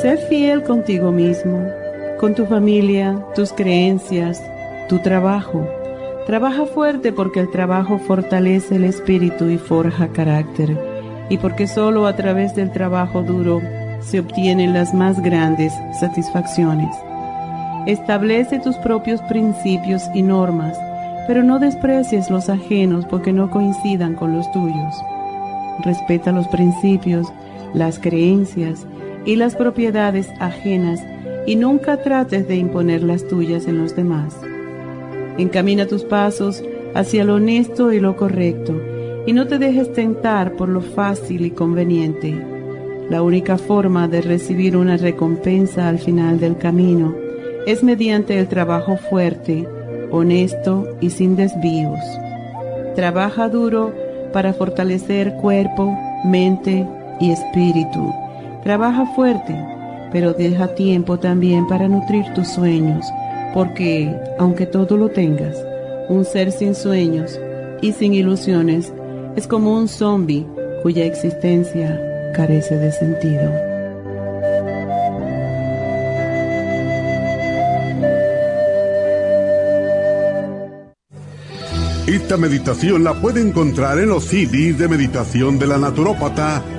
Sé fiel contigo mismo, con tu familia, tus creencias, tu trabajo. Trabaja fuerte porque el trabajo fortalece el espíritu y forja carácter, y porque solo a través del trabajo duro se obtienen las más grandes satisfacciones. Establece tus propios principios y normas, pero no desprecies los ajenos porque no coincidan con los tuyos. Respeta los principios, las creencias, y las propiedades ajenas y nunca trates de imponer las tuyas en los demás. Encamina tus pasos hacia lo honesto y lo correcto y no te dejes tentar por lo fácil y conveniente. La única forma de recibir una recompensa al final del camino es mediante el trabajo fuerte, honesto y sin desvíos. Trabaja duro para fortalecer cuerpo, mente y espíritu Trabaja fuerte, pero deja tiempo también para nutrir tus sueños, porque, aunque todo lo tengas, un ser sin sueños y sin ilusiones es como un zombie cuya existencia carece de sentido. Esta meditación la puede encontrar en los CDs de meditación de la naturópata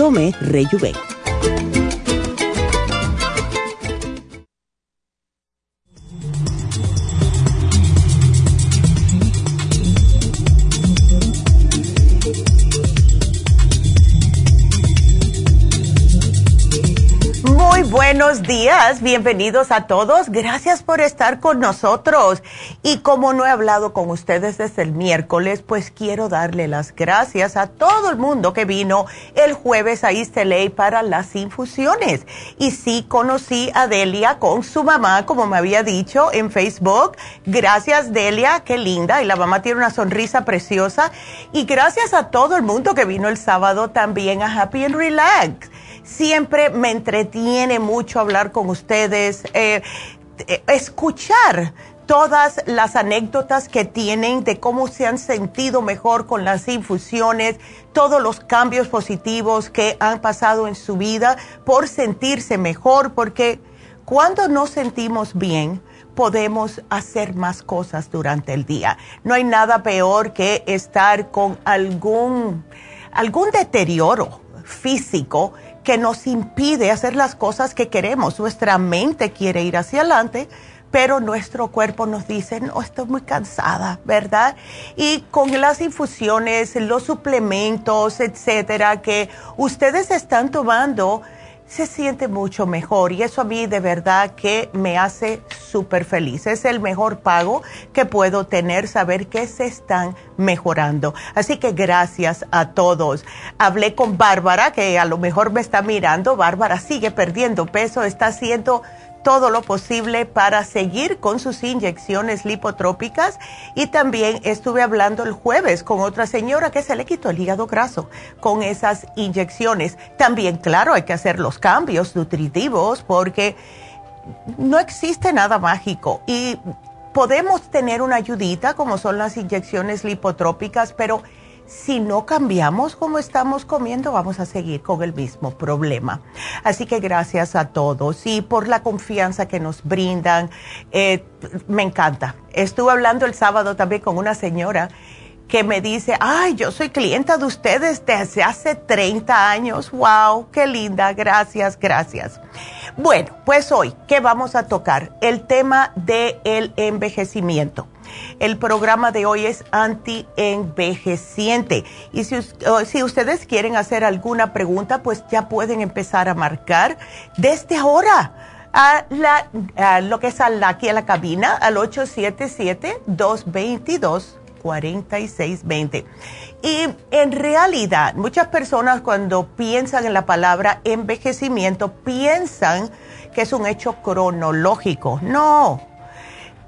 Tome Rejuven. Buenos días, bienvenidos a todos. Gracias por estar con nosotros. Y como no he hablado con ustedes desde el miércoles, pues quiero darle las gracias a todo el mundo que vino el jueves a East para las infusiones. Y sí conocí a Delia con su mamá, como me había dicho en Facebook. Gracias Delia, qué linda. Y la mamá tiene una sonrisa preciosa. Y gracias a todo el mundo que vino el sábado también a Happy and Relax Siempre me entretiene mucho hablar con ustedes, eh, eh, escuchar todas las anécdotas que tienen de cómo se han sentido mejor con las infusiones, todos los cambios positivos que han pasado en su vida por sentirse mejor, porque cuando nos sentimos bien, podemos hacer más cosas durante el día. No hay nada peor que estar con algún, algún deterioro físico que nos impide hacer las cosas que queremos. Nuestra mente quiere ir hacia adelante, pero nuestro cuerpo nos dice, no, estoy muy cansada, ¿verdad? Y con las infusiones, los suplementos, etcétera, que ustedes están tomando, se siente mucho mejor y eso a mí de verdad que me hace súper feliz. Es el mejor pago que puedo tener, saber que se están mejorando. Así que gracias a todos. Hablé con Bárbara, que a lo mejor me está mirando. Bárbara sigue perdiendo peso, está haciendo todo lo posible para seguir con sus inyecciones lipotrópicas y también estuve hablando el jueves con otra señora que se le quitó el hígado graso con esas inyecciones. También, claro, hay que hacer los cambios nutritivos porque no existe nada mágico y podemos tener una ayudita como son las inyecciones lipotrópicas, pero si no cambiamos como estamos comiendo, vamos a seguir con el mismo problema. Así que gracias a todos y por la confianza que nos brindan. Eh, me encanta. Estuve hablando el sábado también con una señora que me dice, ay, yo soy clienta de ustedes desde hace 30 años. ¡Wow! ¡Qué linda! Gracias, gracias. Bueno, pues hoy, ¿qué vamos a tocar? El tema del envejecimiento. El programa de hoy es anti-envejeciente. Y si, si, ustedes quieren hacer alguna pregunta, pues ya pueden empezar a marcar desde ahora. A, lo que es aquí a la cabina, al 877-222-4620. Y en realidad, muchas personas cuando piensan en la palabra envejecimiento, piensan que es un hecho cronológico. No,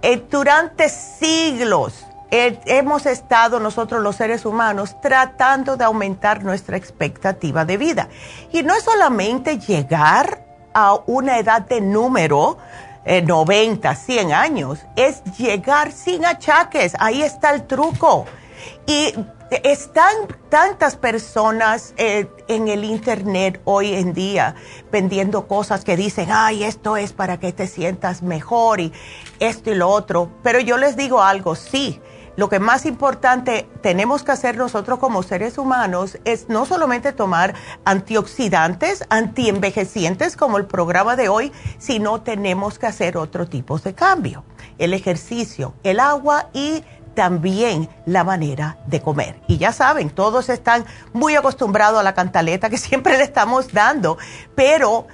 eh, durante siglos eh, hemos estado nosotros los seres humanos tratando de aumentar nuestra expectativa de vida. Y no es solamente llegar a una edad de número, 90, eh, 100 años, es llegar sin achaques. Ahí está el truco. Y están tantas personas eh, en el Internet hoy en día vendiendo cosas que dicen, ay, esto es para que te sientas mejor y esto y lo otro. Pero yo les digo algo, sí, lo que más importante tenemos que hacer nosotros como seres humanos es no solamente tomar antioxidantes, antienvejecientes como el programa de hoy, sino tenemos que hacer otro tipo de cambio. El ejercicio, el agua y también la manera de comer. Y ya saben, todos están muy acostumbrados a la cantaleta que siempre le estamos dando, pero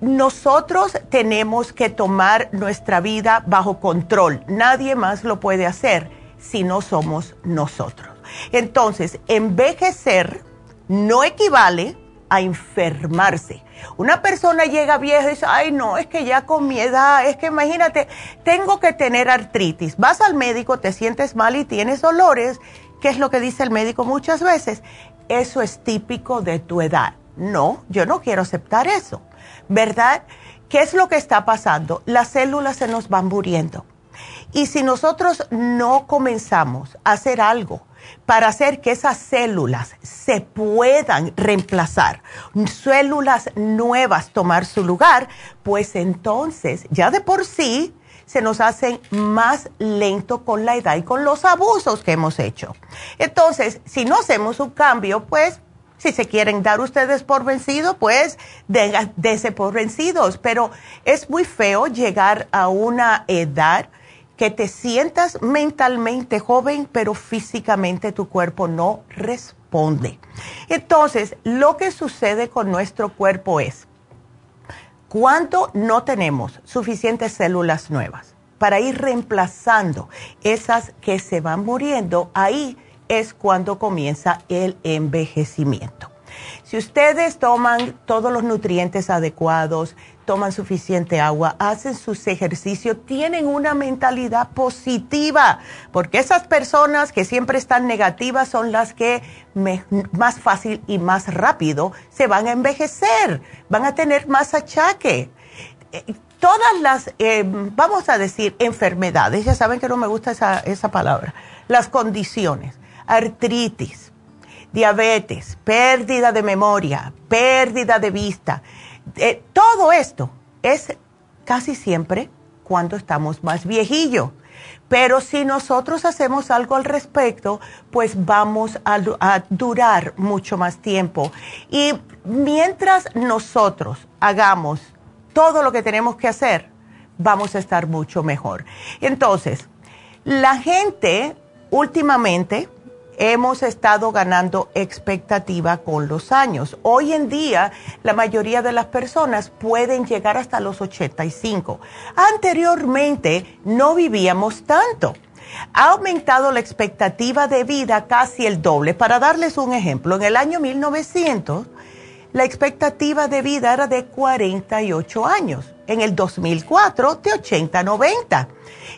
nosotros tenemos que tomar nuestra vida bajo control. Nadie más lo puede hacer si no somos nosotros. Entonces, envejecer no equivale a enfermarse. Una persona llega vieja y dice, ay no, es que ya con mi edad, es que imagínate, tengo que tener artritis. Vas al médico, te sientes mal y tienes dolores. ¿Qué es lo que dice el médico muchas veces? Eso es típico de tu edad. No, yo no quiero aceptar eso. ¿Verdad? ¿Qué es lo que está pasando? Las células se nos van muriendo. Y si nosotros no comenzamos a hacer algo, para hacer que esas células se puedan reemplazar, células nuevas tomar su lugar, pues entonces ya de por sí se nos hacen más lento con la edad y con los abusos que hemos hecho. Entonces, si no hacemos un cambio, pues si se quieren dar ustedes por vencido, pues dése por vencidos. Pero es muy feo llegar a una edad que te sientas mentalmente joven, pero físicamente tu cuerpo no responde. Entonces, lo que sucede con nuestro cuerpo es, cuando no tenemos suficientes células nuevas para ir reemplazando esas que se van muriendo, ahí es cuando comienza el envejecimiento. Si ustedes toman todos los nutrientes adecuados, toman suficiente agua, hacen sus ejercicios, tienen una mentalidad positiva, porque esas personas que siempre están negativas son las que más fácil y más rápido se van a envejecer, van a tener más achaque. Eh, todas las, eh, vamos a decir, enfermedades, ya saben que no me gusta esa, esa palabra, las condiciones, artritis, diabetes, pérdida de memoria, pérdida de vista, eh, todo esto es casi siempre cuando estamos más viejillos. Pero si nosotros hacemos algo al respecto, pues vamos a, a, durar mucho más tiempo. Y mientras nosotros hagamos todo lo que tenemos que hacer, vamos a estar mucho mejor. Entonces, la gente últimamente hemos estado ganando expectativa con los años. Hoy en día, la mayoría de las personas pueden llegar hasta los 85. Anteriormente, no vivíamos tanto. Ha aumentado la expectativa de vida casi el doble. Para darles un ejemplo, en el año 1900, la expectativa de vida era de 48 años. En el 2004, de 80 a 90.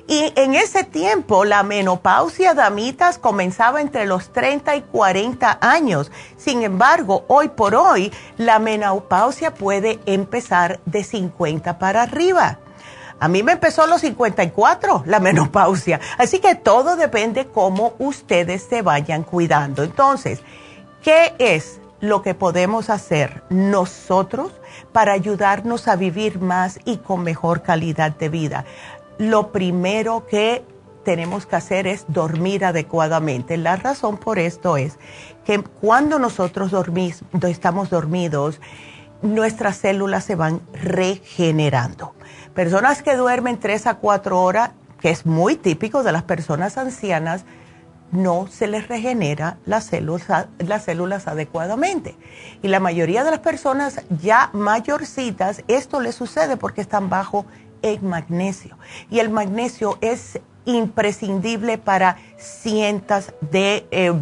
Y en ese tiempo, la menopausia, damitas, comenzaba entre los 30 y 40 años. Sin embargo, hoy por hoy, la menopausia puede empezar de 50 para arriba. A mí me empezó a los 54 la menopausia. Así que todo depende cómo ustedes se vayan cuidando. Entonces, ¿qué es lo que podemos hacer nosotros para ayudarnos a vivir más y con mejor calidad de vida. Lo primero que tenemos que hacer es dormir adecuadamente. La razón por esto es que cuando nosotros dormimos, estamos dormidos, nuestras células se van regenerando. Personas que duermen 3 a 4 horas, que es muy típico de las personas ancianas, no se les regenera las células, las células adecuadamente. Y la mayoría de las personas ya mayorcitas, esto les sucede porque están bajo en magnesio. Y el magnesio es imprescindible para cientos de, eh,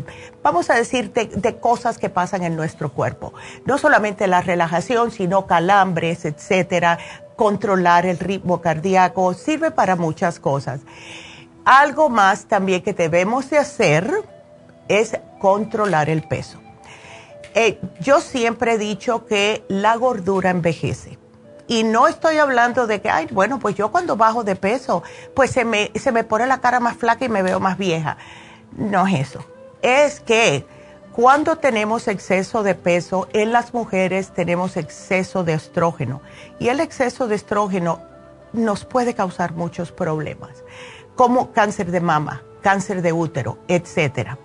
vamos a decir, de, cosas que pasan en nuestro cuerpo. No solamente la relajación, sino calambres, etcétera, controlar el ritmo cardíaco, sirve para muchas cosas. Algo más también que debemos de hacer es controlar el peso. Eh, yo siempre he dicho que la gordura envejece. Y no estoy hablando de que, ay, bueno, pues yo cuando bajo de peso, pues se me, se me pone la cara más flaca y me veo más vieja. No es eso. Es que cuando tenemos exceso de peso, en las mujeres tenemos exceso de estrógeno. Y el exceso de estrógeno nos puede causar muchos problemas como cáncer de mama, cáncer de útero, etcétera.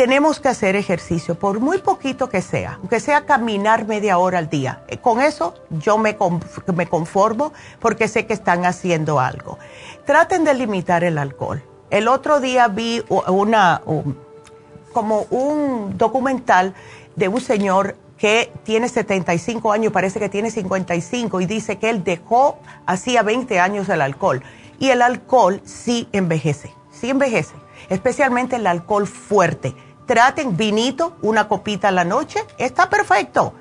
Tenemos que hacer ejercicio, por muy poquito que sea, aunque sea caminar media hora al día. Eh, con eso yo me, conformo porque sé que están haciendo algo. Traten de limitar el alcohol. El otro día vi una, como un documental de un señor que tiene 75 años, parece que tiene 55, y dice que él dejó hacía 20 años el alcohol y el alcohol sí envejece, sí envejece, especialmente el alcohol fuerte. Traten vinito, una copita a la noche, está perfecto.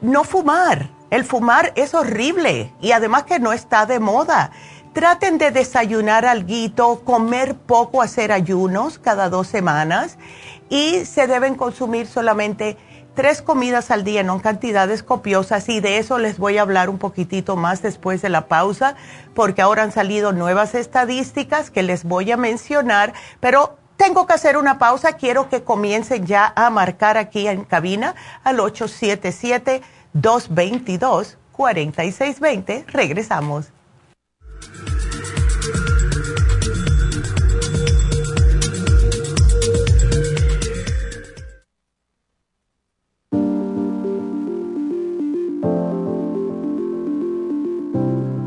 No fumar, el fumar es horrible y además que no está de moda. Traten de desayunar algo, comer poco, hacer ayunos cada dos semanas y se deben consumir solamente tres comidas al día, no en cantidades copiosas, y de eso les voy a hablar un poquitito más después de la pausa, porque ahora han salido nuevas estadísticas que les voy a mencionar, pero tengo que hacer una pausa, quiero que comiencen ya a marcar aquí en cabina al 877-222-4620. Regresamos.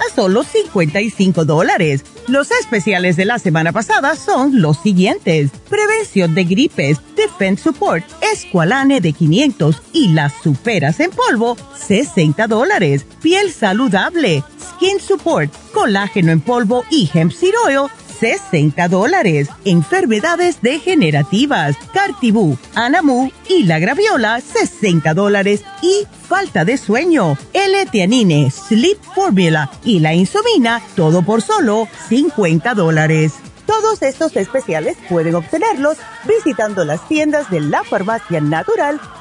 a solo 55 dólares. Los especiales de la semana pasada son los siguientes. Prevención de gripes, Defense Support, Esqualane de 500 y las superas en polvo, 60 dólares. Piel saludable, Skin Support, colágeno en polvo y hemp seed 60 dólares. Enfermedades degenerativas, Cartibú, Anamu y la graviola, 60 dólares. Y falta de sueño, L-Tianine, Sleep Formula y la insomina, todo por solo 50 dólares. Todos estos especiales pueden obtenerlos visitando las tiendas de la farmacia natural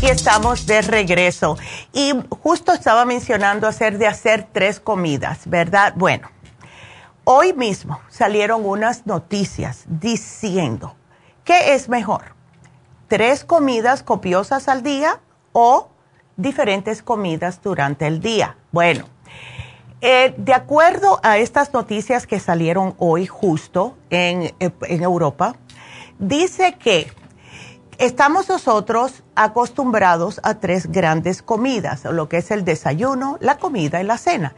Y estamos de regreso. Y justo estaba mencionando hacer de hacer tres comidas, ¿verdad? Bueno, hoy mismo salieron unas noticias diciendo que es mejor tres comidas copiosas al día o diferentes comidas durante el día. Bueno, eh, de acuerdo a estas noticias que salieron hoy justo en, en Europa, dice que estamos nosotros acostumbrados a tres grandes comidas, lo que es el desayuno, la comida y la cena.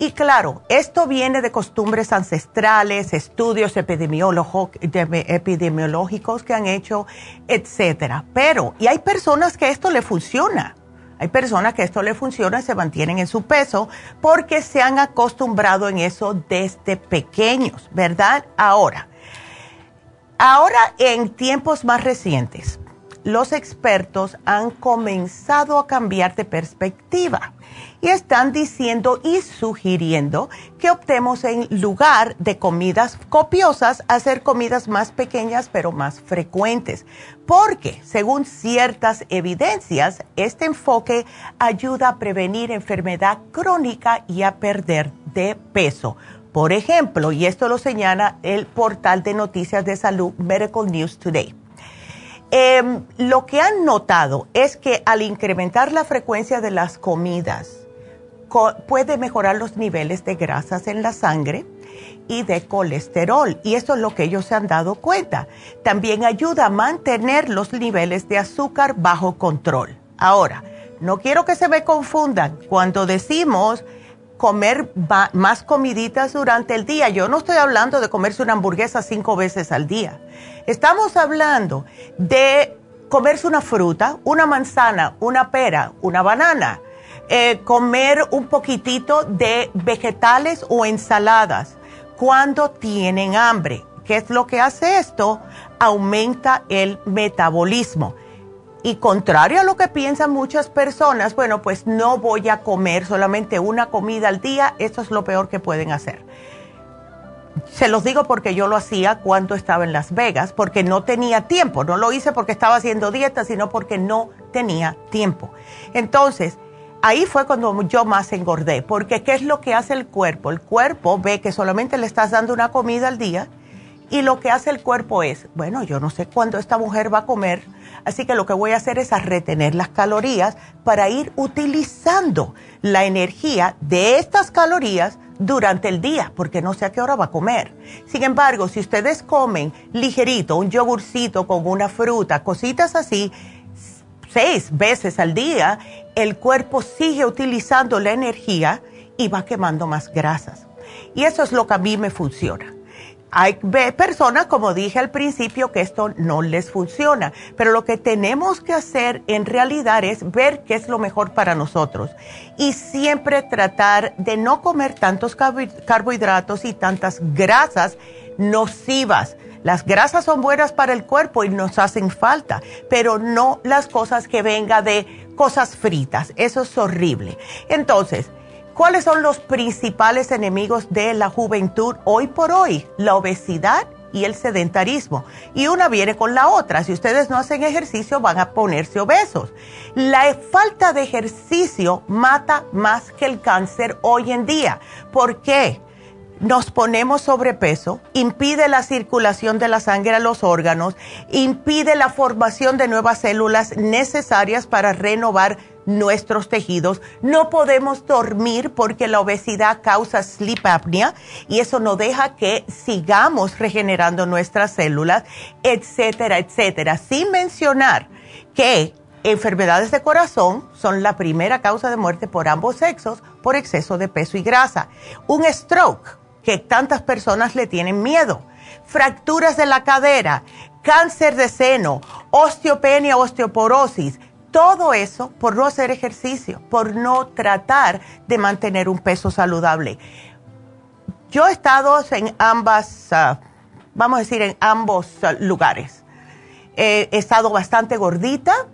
Y claro, esto viene de costumbres ancestrales, estudios epidemiológicos que han hecho, etcétera. Pero, y hay personas que esto le funciona. Hay personas que esto le funciona y se mantienen en su peso porque se han acostumbrado en eso desde pequeños, ¿verdad? Ahora, ahora en tiempos más recientes, los expertos han comenzado a cambiar de perspectiva y están diciendo y sugiriendo que optemos en lugar de comidas copiosas, hacer comidas más pequeñas pero más frecuentes. Porque, según ciertas evidencias, este enfoque ayuda a prevenir enfermedad crónica y a perder de peso. Por ejemplo, y esto lo señala el portal de noticias de salud Medical News Today. Em, lo que han notado es que al incrementar la frecuencia de las comidas, puede mejorar los niveles de grasas en la sangre y de colesterol. Y eso es lo que ellos se han dado cuenta. También ayuda a mantener los niveles de azúcar bajo control. Ahora, no quiero que se me confundan. Cuando decimos comer más comiditas durante el día, yo no estoy hablando de comerse una hamburguesa cinco veces al día. Estamos hablando de comerse una fruta, una manzana, una pera, una banana eh, comer un poquitito de vegetales o ensaladas cuando tienen hambre. ¿Qué es lo que hace esto? Aumenta el metabolismo. Y contrario a lo que piensan muchas personas, bueno, pues no voy a comer solamente una comida al día, eso es lo peor que pueden hacer. Se los digo porque yo lo hacía cuando estaba en Las Vegas, porque no tenía tiempo, no lo hice porque estaba haciendo dieta, sino porque no tenía tiempo. Entonces, ahí fue cuando yo más engordé, porque ¿qué es lo que hace el cuerpo? El cuerpo ve que solamente le estás dando una comida al día y lo que hace el cuerpo es, bueno, yo no sé cuándo esta mujer va a comer, así que lo que voy a hacer es a retener las calorías para ir utilizando la energía de estas calorías durante el día, porque no sé a qué hora va a comer. Sin embargo, si ustedes comen ligerito, un yogurcito con una fruta, cositas así, seis veces al día, el cuerpo sigue utilizando la energía y va quemando más grasas. Y eso es lo que a mí me funciona. Hay personas, como dije al principio, que esto no les funciona, pero lo que tenemos que hacer en realidad es ver qué es lo mejor para nosotros y siempre tratar de no comer tantos carbohidratos y tantas grasas nocivas. Las grasas son buenas para el cuerpo y nos hacen falta, pero no las cosas que vengan de cosas fritas. Eso es horrible. Entonces, ¿Cuáles son los principales enemigos de la juventud hoy por hoy? La obesidad y el sedentarismo. Y una viene con la otra. Si ustedes no hacen ejercicio, van a ponerse obesos. La falta de ejercicio mata más que el cáncer hoy en día. ¿Por qué? Nos ponemos sobrepeso, impide la circulación de la sangre a los órganos, impide la formación de nuevas células necesarias para renovar nuestros tejidos. No podemos dormir porque la obesidad causa sleep apnea y eso no deja que sigamos regenerando nuestras células, etcétera, etcétera. Sin mencionar que enfermedades de corazón son la primera causa de muerte por ambos sexos por exceso de peso y grasa. Un stroke, que tantas personas le tienen miedo. Fracturas de la cadera, cáncer de seno, osteopenia, osteoporosis todo eso por no hacer ejercicio, por no tratar de mantener un peso saludable. Yo he estado en ambas, ah, vamos a decir, en ambos ah, lugares. he estado bastante gordita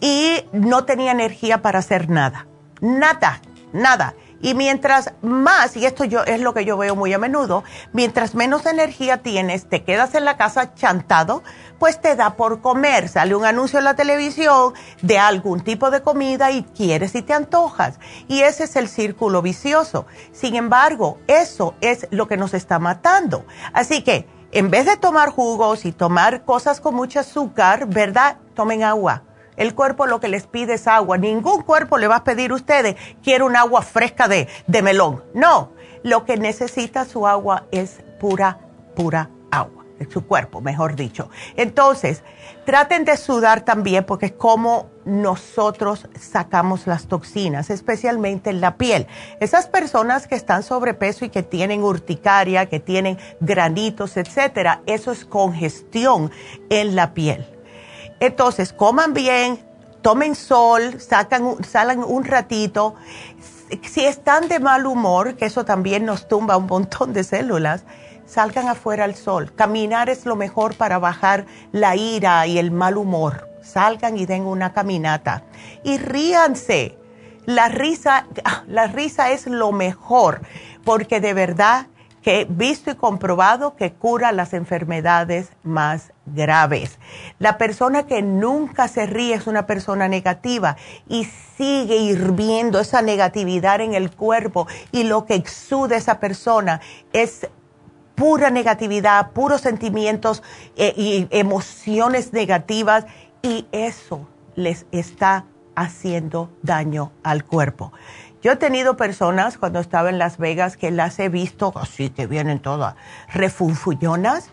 y no tenía energía para hacer nada. Nada, nada. Y mientras más, y esto yo es lo que yo veo muy a menudo, mientras menos energía tienes, te quedas en la casa chantado, pues te da por comer. Sale un anuncio en la televisión de algún tipo de comida y quieres y te antojas. Y ese es el círculo vicioso. Sin embargo, eso es lo que nos está matando. Así que, en vez de tomar jugos y tomar cosas con mucho azúcar, ¿verdad? Tomen agua el cuerpo lo que les pide es agua. Ningún cuerpo le va a pedir a ustedes, quiero un agua fresca de, de melón. No, lo que necesita su agua es pura, pura agua. Su cuerpo, mejor dicho. Entonces, traten de sudar también porque es como nosotros sacamos las toxinas, especialmente en la piel. Esas personas que están sobrepeso y que tienen urticaria, que tienen granitos, etcétera, eso es congestión en la piel. Entonces, coman bien, tomen sol, sacan, salgan un ratito. Si están de mal humor, que eso también nos tumba un montón de células, salgan afuera al sol. Caminar es lo mejor para bajar la ira y el mal humor. Salgan y den una caminata. Y ríanse. La risa, la risa es lo mejor, porque de verdad que visto y comprobado que cura las enfermedades más graves. La persona que nunca se ríe es una persona negativa y sigue hirviendo esa negatividad en el cuerpo y lo que exude esa persona es pura negatividad, puros sentimientos eh, y emociones negativas y eso les está haciendo daño al cuerpo. Yo he tenido personas cuando estaba en Las Vegas que las he visto así que vienen todas refunfuñonas.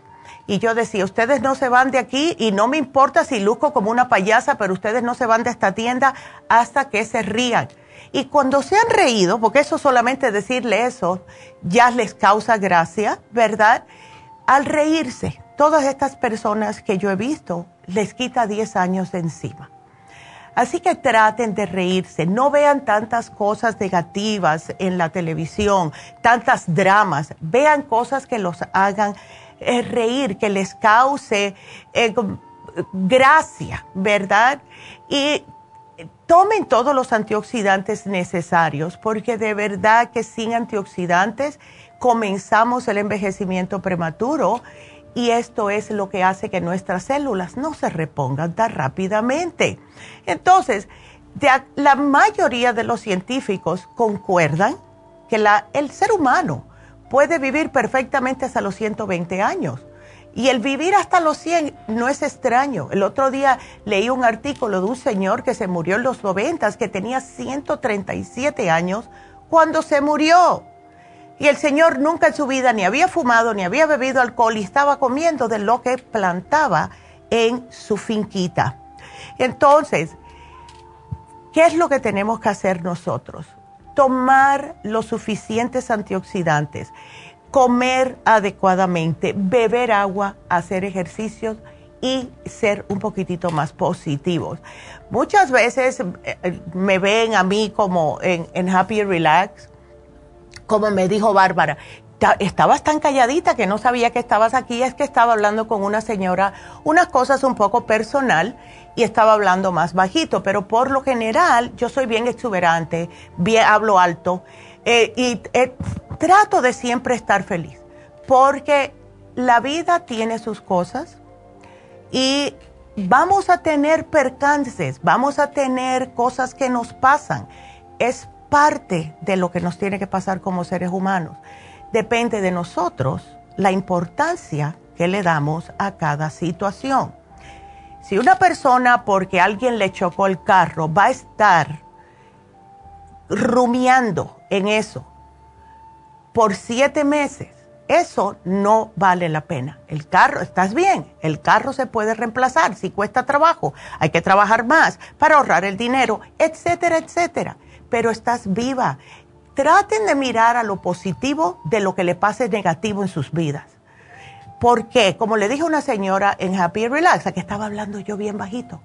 Y yo decía, ustedes no se van de aquí y no me importa si luco como una payasa, pero ustedes no se van de esta tienda hasta que se rían. Y cuando se han reído, porque eso solamente decirle eso ya les causa gracia, ¿verdad? Al reírse, todas estas personas que yo he visto les quita 10 años de encima. Así que traten de reírse, no vean tantas cosas negativas en la televisión, tantas dramas, vean cosas que los hagan eh, reír, que les cause eh, gracia, ¿verdad? Y tomen todos los antioxidantes necesarios, porque de verdad que sin antioxidantes comenzamos el envejecimiento prematuro y esto es lo que hace que nuestras células no se repongan tan rápidamente. Entonces, la mayoría de los científicos concuerdan que la, el ser humano puede vivir perfectamente hasta los 120 años. Y el vivir hasta los 100 no es extraño. El otro día leí un artículo de un señor que se murió en los 90, que tenía 137 años cuando se murió. Y el señor nunca en su vida ni había fumado, ni había bebido alcohol y estaba comiendo de lo que plantaba en su finquita. Entonces, ¿qué es lo que tenemos que hacer nosotros? Tomar los suficientes antioxidantes, comer adecuadamente, beber agua, hacer ejercicios y ser un poquitito más positivos. Muchas veces eh, me ven a mí como en, en Happy Relax, como me dijo Bárbara, estabas tan calladita que no sabía que estabas aquí, es que estaba hablando con una señora unas cosas un poco personal y estaba hablando más bajito, pero por lo general yo soy bien exuberante, hablo alto eh, y eh, trato de siempre estar feliz, porque la vida tiene sus cosas y vamos a tener percances, vamos a tener cosas que nos pasan. Es parte de lo que nos tiene que pasar como seres humanos depende de nosotros la importancia que le damos a cada situación. Si una persona, porque alguien le chocó el carro, va a estar rumiando en eso por siete meses, eso no vale la pena. El carro, estás bien, el carro se puede reemplazar si cuesta trabajo, hay que trabajar más para ahorrar el dinero, etcétera, etcétera. Pero estás viva, traten de mirar a lo positivo de lo que le pase negativo en sus vidas. Porque, como le dije a una señora en Happy Relax, a que estaba hablando yo bien bajito,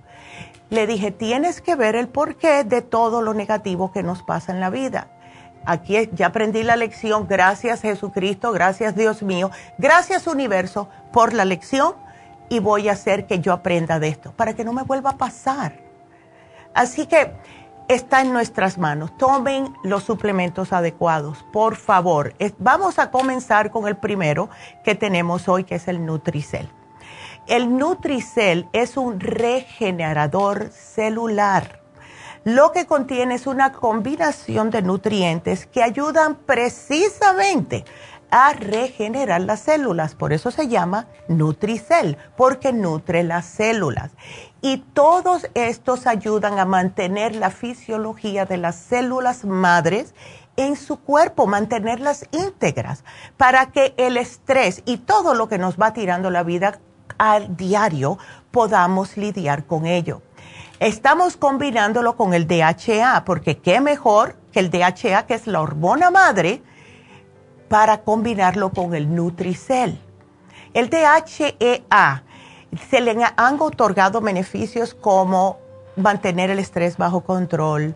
le dije, tienes que ver el porqué de todo lo negativo que nos pasa en la vida. Aquí ya aprendí la lección, gracias Jesucristo, gracias Dios mío, gracias universo por la lección y voy a hacer que yo aprenda de esto, para que no me vuelva a pasar. Así que está en nuestras manos. Tomen los suplementos adecuados, por favor. Vamos a comenzar con el primero que tenemos hoy, que es el Nutricel. El Nutricel es un regenerador celular. Lo que contiene es una combinación de nutrientes que ayudan precisamente a regenerar las células. Por eso se llama Nutricel, porque nutre las células. Y todos estos ayudan a mantener la fisiología de las células madres en su cuerpo, mantenerlas íntegras, para que el estrés y todo lo que nos va tirando la vida al diario podamos lidiar con ello. Estamos combinándolo con el DHA, porque qué mejor que el DHA, que es la hormona madre, para combinarlo con el Nutricel. El DHEA se le han otorgado beneficios como mantener el estrés bajo control,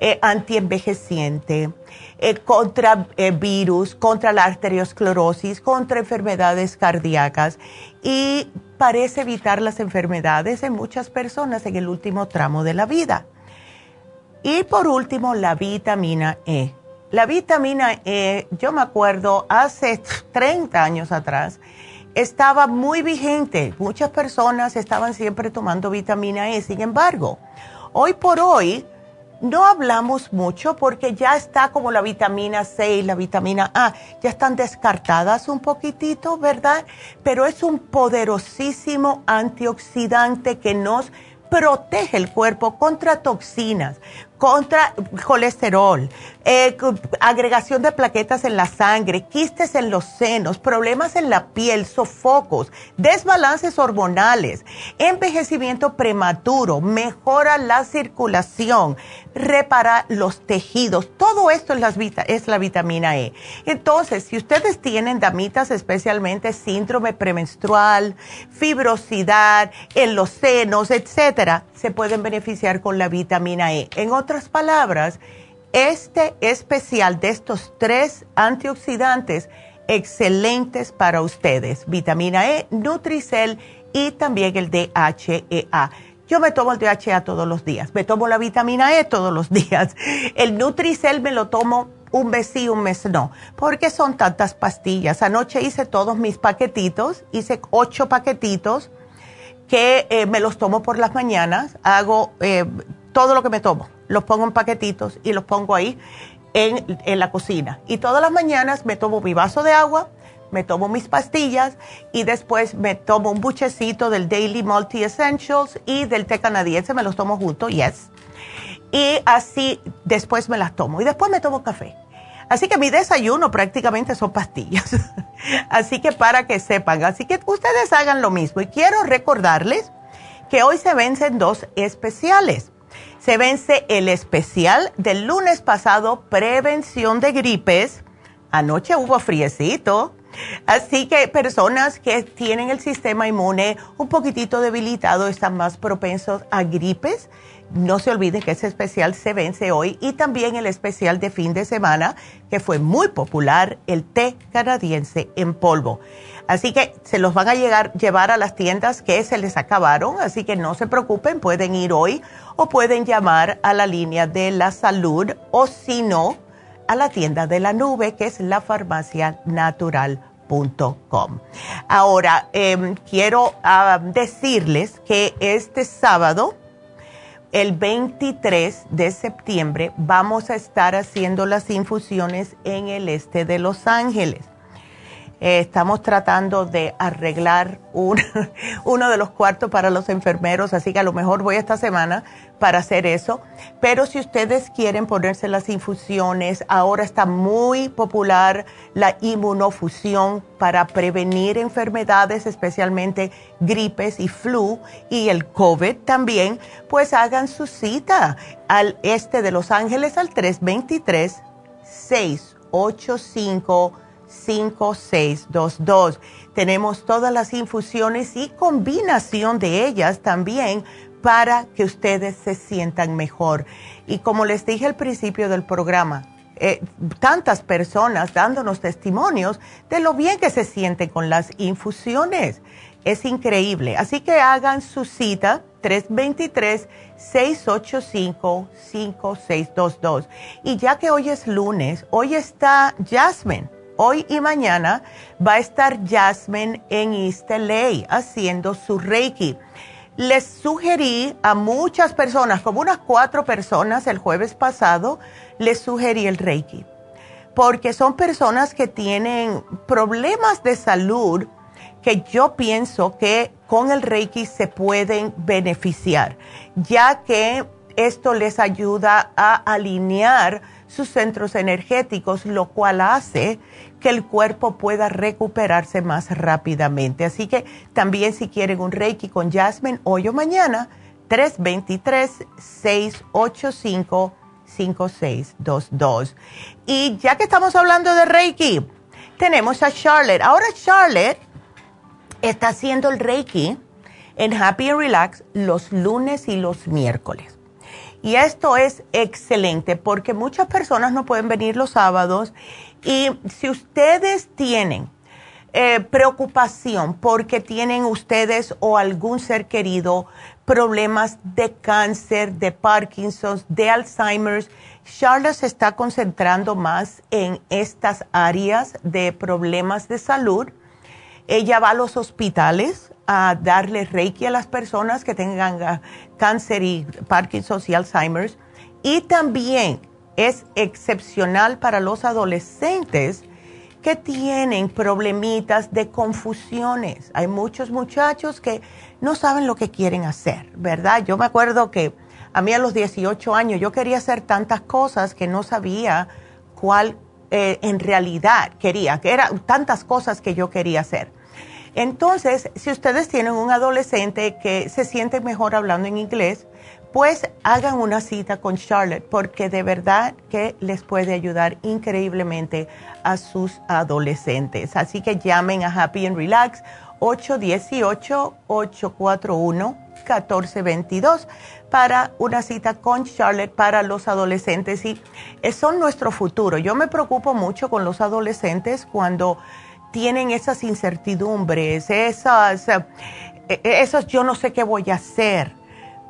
eh, antienvejeciente, eh, contra eh, virus, contra la arteriosclerosis, contra enfermedades cardíacas y parece evitar las enfermedades en muchas personas en el último tramo de la vida. Y por último, la vitamina E. La vitamina E, yo me acuerdo hace 30 años atrás, estaba muy vigente. Muchas personas estaban siempre tomando vitamina E. Sin embargo, hoy por hoy no hablamos mucho porque ya está como la vitamina C y la vitamina A, ya están descartadas un poquitito, ¿verdad? Pero es un poderosísimo antioxidante que nos protege el cuerpo contra toxinas, contra colesterol, eh, agregación de plaquetas en la sangre, quistes en los senos, problemas en la piel, sofocos, desbalances hormonales, envejecimiento prematuro, mejora la circulación, repara los tejidos. Todo esto es, es la vitamina E. Entonces, si ustedes tienen damitas, especialmente síndrome premenstrual, fibrosidad en los senos, etcétera, se pueden beneficiar con la vitamina E. En otras palabras, este especial de estos tres antioxidantes excelentes para ustedes, vitamina E, Nutricel y también el DHEA. Yo me tomo el DHEA todos los días, me tomo la vitamina E todos los días. El Nutricel me lo tomo un mes sí, un mes no, porque son tantas pastillas. Anoche hice todos mis paquetitos, hice ocho paquetitos que eh, me los tomo por las mañanas, hago eh, todo lo que me tomo los pongo en paquetitos y los pongo ahí en, en, la cocina. Y todas las mañanas me tomo mi vaso de agua, me tomo mis pastillas y después me tomo un buchecito del Daily Multi Essentials y del té canadiense, me los tomo juntos, yes. Y así después me las tomo y después me tomo café. Así que mi desayuno prácticamente son pastillas. así que para que sepan, así que ustedes hagan lo mismo. Y quiero recordarles que hoy se vencen dos especiales. Se vence el especial del lunes pasado, prevención de gripes. Anoche hubo friecito. Así que personas que tienen el sistema inmune un poquitito debilitado están más propensos a gripes no se olvide que ese especial se vence hoy y también el especial de fin de semana que fue muy popular, el té canadiense en polvo. Así que se los van a llegar, llevar a las tiendas que se les acabaron, así que no se preocupen, pueden ir hoy o pueden llamar a la línea de la salud o si no, a la tienda de la nube que es lafarmacianatural.com. Ahora, em, quiero ah, decirles que este sábado, el 23 de septiembre vamos a estar haciendo las infusiones en el este de Los Ángeles. Eh, estamos tratando de arreglar uno de los cuartos para los enfermeros, así que a lo mejor voy esta semana para hacer eso. Pero si ustedes quieren ponerse las infusiones, ahora está muy popular la inmunofusión para prevenir enfermedades, especialmente gripes y flu y el COVID también, pues hagan su cita al este de Los Ángeles al 323 685 5622. Tenemos todas las infusiones y combinación de ellas también para que ustedes se sientan mejor. Y como les dije al principio del programa, eh, tantas personas dándonos testimonios de lo bien que se sienten con las infusiones. Es increíble. Así que hagan su cita 323-685-5622. Y ya que hoy es lunes, hoy está Jasmine Hoy y mañana va a estar Jasmine en East LA haciendo su Reiki. Les sugerí a muchas personas, como unas cuatro personas el jueves pasado, les sugerí el Reiki. Porque son personas que tienen problemas de salud que yo pienso que con el Reiki se pueden beneficiar, ya que esto les ayuda a alinear sus centros energéticos, lo cual hace que el cuerpo pueda recuperarse más rápidamente. Así que también si quieren un Reiki con Jasmine hoy o mañana, 323-685-5622. Y ya que estamos hablando de Reiki, tenemos a Charlotte. Ahora Charlotte está haciendo el Reiki en Happy and Relax los lunes y los miércoles. Y esto es excelente porque muchas personas no pueden venir los sábados y si ustedes tienen eh, preocupación porque tienen ustedes o algún ser querido problemas de cáncer, de Parkinson, de Alzheimer's, Charlotte se está concentrando más en estas áreas de problemas de salud. Ella va a los hospitales a darle reiki a las personas que tengan ah, cáncer y Parkinson y Alzheimer's. Y también es excepcional para los adolescentes que tienen problemitas de confusiones. Hay muchos muchachos que no saben lo que quieren hacer, ¿verdad? Yo me acuerdo que a mí a los 18 años yo quería hacer tantas cosas que no sabía cuál eh, en realidad quería, que eran tantas cosas que yo quería hacer. Entonces, si ustedes tienen un adolescente que se siente mejor hablando en inglés, pues hagan una cita con Charlotte porque de verdad que les puede ayudar increíblemente a sus adolescentes. Así que llamen a Happy and Relax 818-841-1422 para una cita con Charlotte para los adolescentes y son nuestro futuro. Yo me preocupo mucho con los adolescentes cuando tienen esas incertidumbres, esas, eh, eh, esos yo no sé qué voy a hacer.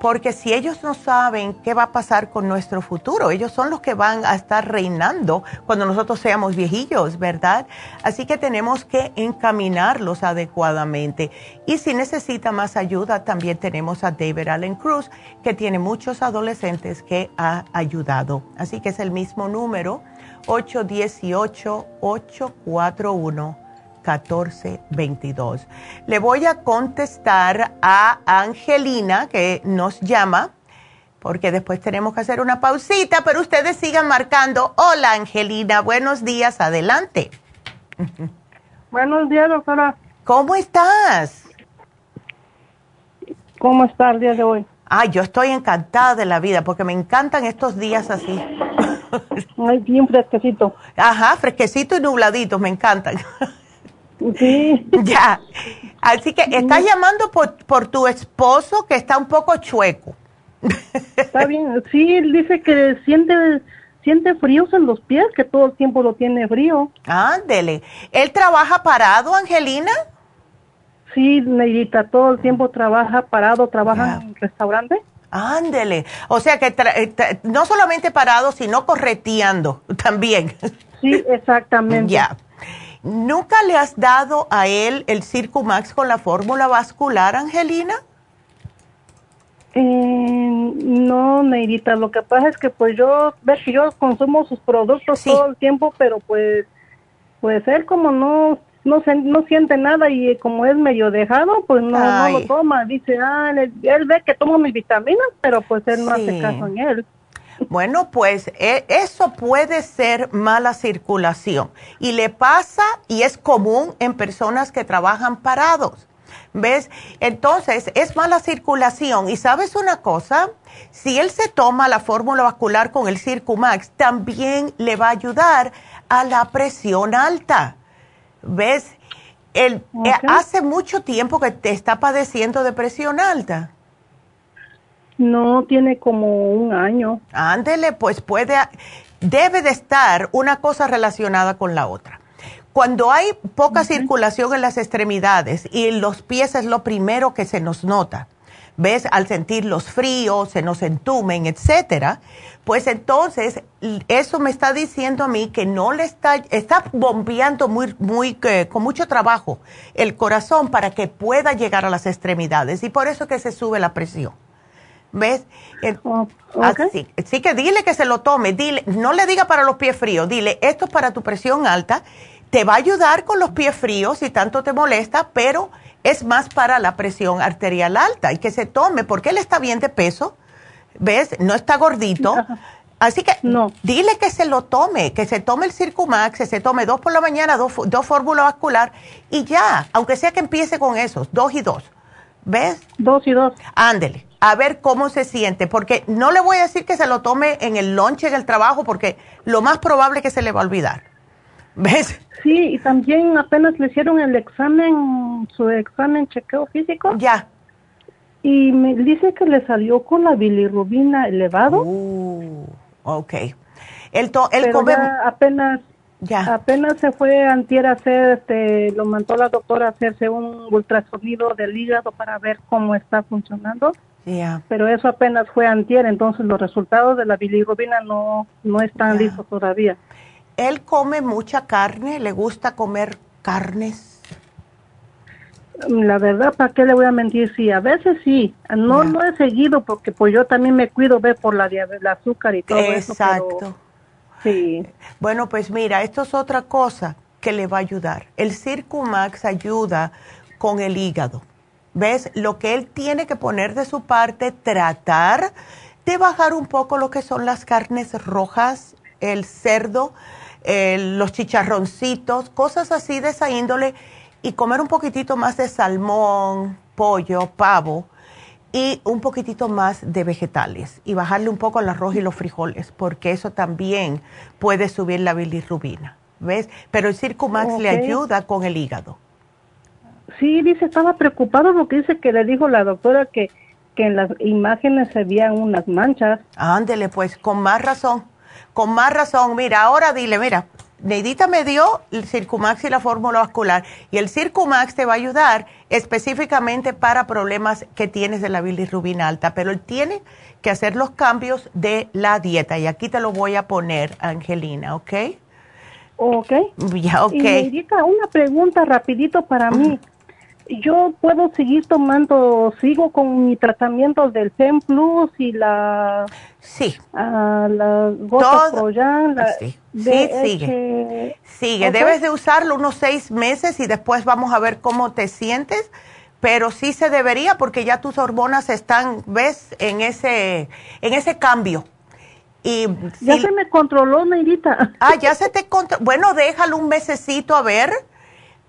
Porque si ellos no saben qué va a pasar con nuestro futuro, ellos son los que van a estar reinando cuando nosotros seamos viejillos, ¿verdad? Así que tenemos que encaminarlos adecuadamente. Y si necesita más ayuda, también tenemos a David Allen Cruz, que tiene muchos adolescentes que ha ayudado. Así que es el mismo número, 818 841 1422. Le voy a contestar a Angelina que nos llama porque después tenemos que hacer una pausita, pero ustedes sigan marcando. Hola Angelina, buenos días, adelante. Buenos días, doctora. ¿Cómo estás? ¿Cómo está el día de hoy? Ay, yo estoy encantada de la vida porque me encantan estos días así. Ay, bien fresquecito. Ajá, fresquecito y nubladito, me encantan. Sí. ya. Así que estás llamando por, por tu esposo que está un poco chueco. Está bien. Sí, él dice que siente siente fríos en los pies, que todo el tiempo lo tiene frío. Ándele. ¿Él trabaja parado, Angelina? Sí, Neidita, todo el tiempo trabaja parado, trabaja en restaurante. Ándele. O sea que eh, no solamente parado, sino correteando también. Sí, exactamente. ya. ¿Nunca le has dado a él el Circumax con la fórmula vascular, Angelina? Eh, no, Neidita, lo que pasa es que pues yo, ves que yo consumo sus productos todo el tiempo, pero pues, pues él como no, no, se, no siente nada y como es medio dejado, pues no, no lo toma. Dice, ah, él, ve que tomo mis vitaminas, pero pues él no hace caso en él. Bueno, pues e, eso puede ser mala circulación y le pasa y es común en personas que trabajan parados. ¿Ves? Entonces, es mala circulación. Y sabes una cosa, si él se toma la fórmula vascular con el Circumax, también le va a ayudar a la presión alta. ¿Ves? Eh, hace mucho tiempo que te está padeciendo de presión alta. No, tiene como un año. Ándele, pues puede, debe de estar una cosa relacionada con la otra. Cuando hay poca circulación en las extremidades y en los pies es lo primero que se nos nota, ¿ves? Al sentir los fríos, se nos entumen, etcétera, pues entonces eso me está diciendo a mí que no le está, está bombeando muy, muy, con mucho trabajo el corazón para que pueda llegar a las extremidades y por eso que se sube la presión. ¿Ves? Oh, así, así que dile que se lo tome, dile, no le diga para los pies fríos, dile, esto es para tu presión alta te va a ayudar con los pies fríos si tanto te molesta, pero es más para la presión arterial alta y que se tome, porque él está bien de peso, ¿ves? No está gordito. Así que no. dile que se lo tome, que se tome el Circumax, que se tome dos por la mañana, dos, dos fórmulas vascular y ya, aunque sea que empiece con esos, dos y dos. ¿Ves? Dos y dos. Ándele, a ver cómo se siente, porque no le voy a decir que se lo tome en el lunch, en el trabajo, porque lo más probable es que se le va a olvidar. ¿Ves? Sí, y también apenas le hicieron el examen, su examen chequeo físico. Ya. Y me dice que le salió con la bilirrubina elevado. Uh, ok. El, to, el apenas ya. Apenas se fue antier a hacer, este, lo mandó la doctora a hacerse un ultrasonido del hígado para ver cómo está funcionando. Ya. Pero eso apenas fue antier, entonces los resultados de la bilirrubina no, no están listos todavía él come mucha carne, le gusta comer carnes. La verdad, ¿para qué le voy a mentir? Sí, a veces sí. No lo he seguido porque pues yo también me cuido, ve, por la el azúcar y todo eso. Exacto. Sí. Bueno, pues mira, esto es otra cosa que le va a ayudar. El Circumax ayuda con el hígado. ¿Ves? Lo que él tiene que poner de su parte, tratar de bajar un poco lo que son las carnes rojas, el cerdo, los chicharroncitos, cosas así de esa índole y comer un poquitito más de salmón, pollo, pavo y un poquitito más de vegetales y bajarle un poco al arroz y los frijoles porque eso también puede subir la bilirrubina, ¿ves? Pero el Circumax le ayuda con el hígado. Sí, dice, estaba preocupado porque dice que le dijo la doctora que, que en las imágenes se veían unas manchas. Ándele, pues, con más razón con más razón, mira, ahora dile, mira, Neidita me dio el Circumax y la fórmula vascular y el Circumax te va a ayudar específicamente para problemas que tienes de la bilirrubina alta, pero él tiene que hacer los cambios de la dieta y aquí te lo voy a poner, Angelina, ¿ok? Ok. Ya, ok. Y Neidita, una pregunta rapidito para mí yo puedo seguir tomando, sigo con mi tratamiento del Zen Plus y la... Sí. Uh, la Gota sí, sí sigue. Sigue, debes de usarlo unos seis meses y después vamos a ver cómo te sientes, pero sí se debería porque ya tus hormonas están, ves, en ese, en ese cambio. Y ya se me controló, Neidita. Ah, ya se te controló. Bueno, déjalo un mesecito a ver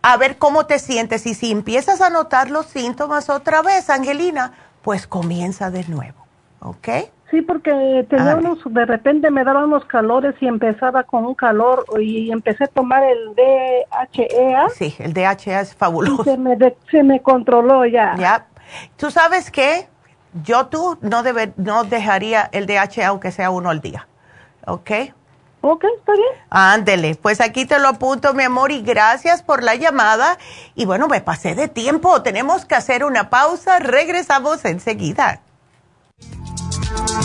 a ver cómo te sientes. Y si empiezas a notar los síntomas otra vez, Angelina, pues comienza de nuevo, ¿ok? Sí, porque teníamos, de repente me daban unos calores y empezaba con un calor y empecé a tomar el DHEA. Sí, el DHEA es fabuloso. se, me se me controló ya. Ya. ¿Tú sabes qué? Yo tú no, debe, no dejaría el DHEA aunque sea uno al día, ¿ok? Ok, está bien. Ándele, pues aquí te lo apunto, mi amor, y gracias por la llamada. Y bueno, me pasé de tiempo, tenemos que hacer una pausa, regresamos enseguida. Thank you.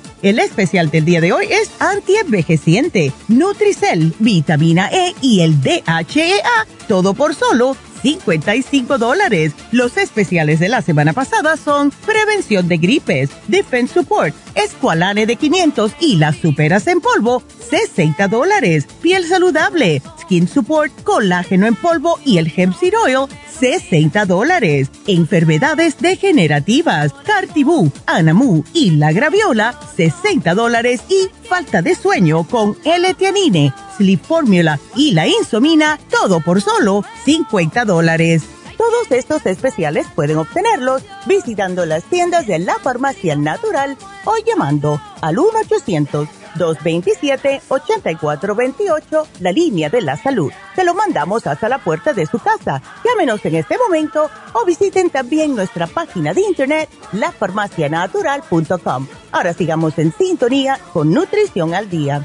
El especial del día de hoy es antienvejeciente, Nutricel, vitamina E y el DHEA, todo por solo 55 dólares. Los especiales de la semana pasada son prevención de gripes, defense support, escualane de 500 y las superas en polvo, 60 dólares. Piel saludable, skin support, colágeno en polvo y el hemp seed oil, 60 dólares. Enfermedades degenerativas, Cartibú, Anamu y la graviola, 60 dólares. Y falta de sueño con L-Tianine, Sleep Formula y la insomina, todo por solo 50 dólares. Todos estos especiales pueden obtenerlos visitando las tiendas de la farmacia natural o llamando al 1 800 227-8428, la línea de la salud. Se lo mandamos hasta la puerta de su casa. Llámenos en este momento o visiten también nuestra página de internet, lafarmacianatural.com. Ahora sigamos en sintonía con Nutrición al Día.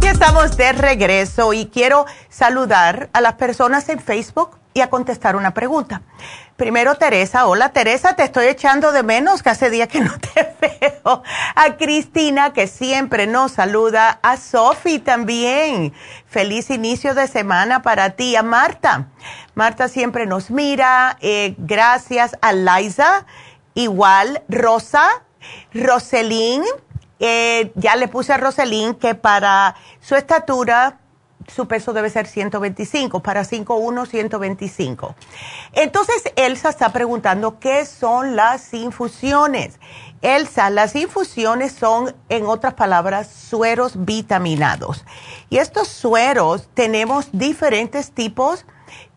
Ya estamos de regreso y quiero saludar a las personas en Facebook y a contestar una pregunta. Primero, Teresa. Hola, Teresa, te estoy echando de menos, que hace días que no te veo. A Cristina, que siempre nos saluda. A Sofi también. Feliz inicio de semana para ti. A Marta. Marta siempre nos mira. Eh, gracias a Liza. Igual, Rosa. Roselín. Eh, ya le puse a Roselín que para su estatura su peso debe ser 125, para 5'1, 125. Entonces, Elsa está preguntando qué son las infusiones. Elsa, las infusiones son, en otras palabras, sueros vitaminados. Y estos sueros tenemos diferentes tipos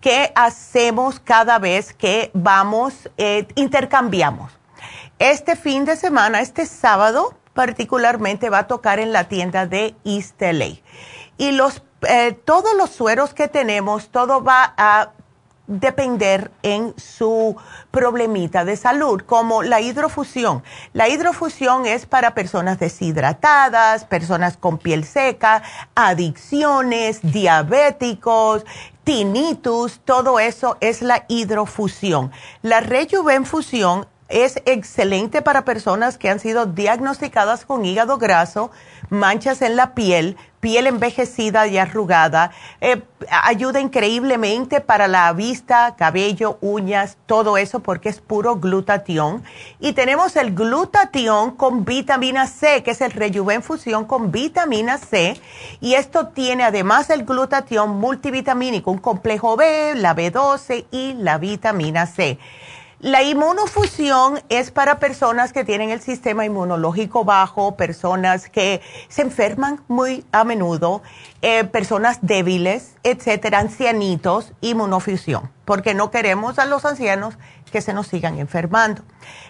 que hacemos cada vez que vamos, eh, intercambiamos. Este fin de semana, este sábado particularmente, va a tocar en la tienda de East. Y los eh, todos los sueros que tenemos, todo va a depender en su problemita de salud, como la hidrofusión. La hidrofusión es para personas deshidratadas, personas con piel seca, adicciones, diabéticos, tinnitus, todo eso es la hidrofusión. La rejuvenfusión es excelente para personas que han sido diagnosticadas con hígado graso, manchas en la piel, piel envejecida y arrugada. Eh, ayuda increíblemente para la vista, cabello, uñas, todo eso porque es puro glutatión. Y tenemos el glutatión con vitamina C, que es el Rejuven Fusión con vitamina C. Y esto tiene además el glutatión multivitamínico, un complejo B, la B12 y la vitamina C. La inmunofusión es para personas que tienen el sistema inmunológico bajo, personas que se enferman muy a menudo, eh, personas débiles, etcétera, ancianitos, inmunofusión, porque no queremos a los ancianos que se nos sigan enfermando.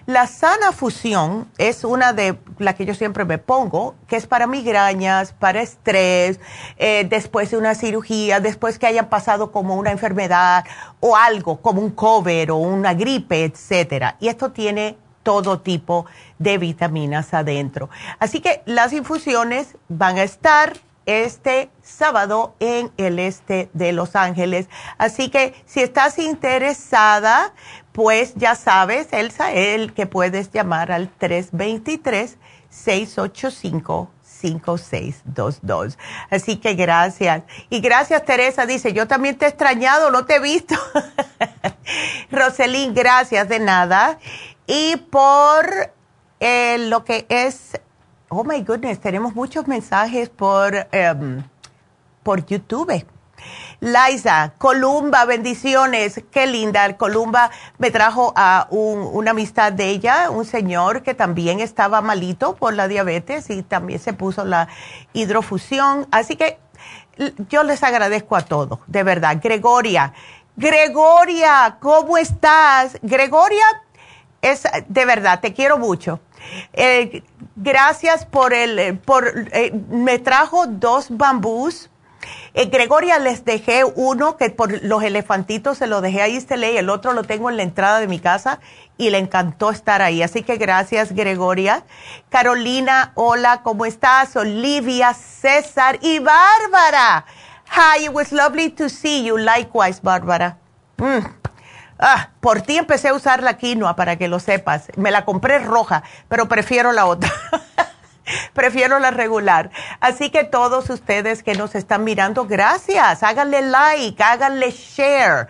La sana fusión es una de las que yo siempre me pongo, que es para migrañas, para estrés, eh, después de una cirugía, después que hayan pasado como una enfermedad o algo, como un cover o una gripe, etcétera. Y esto tiene todo tipo de vitaminas adentro. Así que las infusiones van a estar este sábado en el este de Los Ángeles. Así que si estás interesada, pues ya sabes, Elsa, el que puedes llamar al 323-685-5622. Así que gracias. Y gracias, Teresa. Dice, yo también te he extrañado, no te he visto. Roselín, gracias de nada. Y por eh, lo que es Oh my goodness, tenemos muchos mensajes por, em, por YouTube. Liza, Columba, bendiciones, qué linda. Columba me trajo a una amistad de ella, un señor que también estaba malito por la diabetes y también se puso la hidrofusión. Así que yo les agradezco a todos, de verdad. Gregoria, Gregoria, ¿cómo estás? Gregoria, es de verdad, te quiero mucho. Eh, gracias por el, eh, por, eh, me trajo dos bambús. Gregoria les dejé uno que por los elefantitos se lo dejé ahí, se y el otro lo tengo en la entrada de mi casa y le encantó estar ahí. Así que gracias, Gregoria. Carolina, hola, ¿cómo estás? Olivia, César y Bárbara. Hi, it was lovely to see you. Likewise, Bárbara. Mm. Ah, por ti empecé a usar la quinoa para que lo sepas. Me la compré roja, pero prefiero la otra. prefiero la regular. Así que todos ustedes que nos están mirando, gracias. Háganle like, háganle share.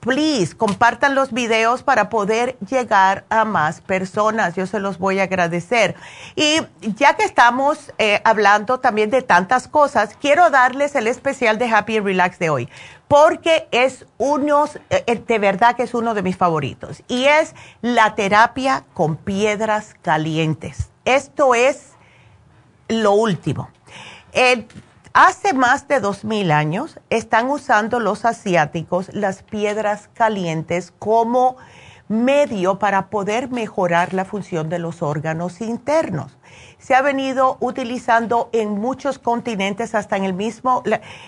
Please, compartan los videos para poder llegar a más personas. Yo se los voy a agradecer. Y ya que estamos eh, hablando también de tantas cosas, quiero darles el especial de Happy Relax de hoy porque es uno, eh, de verdad que es uno de mis favoritos, y es la terapia con piedras calientes. Esto es lo último. hace más de dos mil años están usando los asiáticos las piedras calientes como medio para poder mejorar la función de los órganos internos se ha venido utilizando en muchos continentes, hasta en el mismo,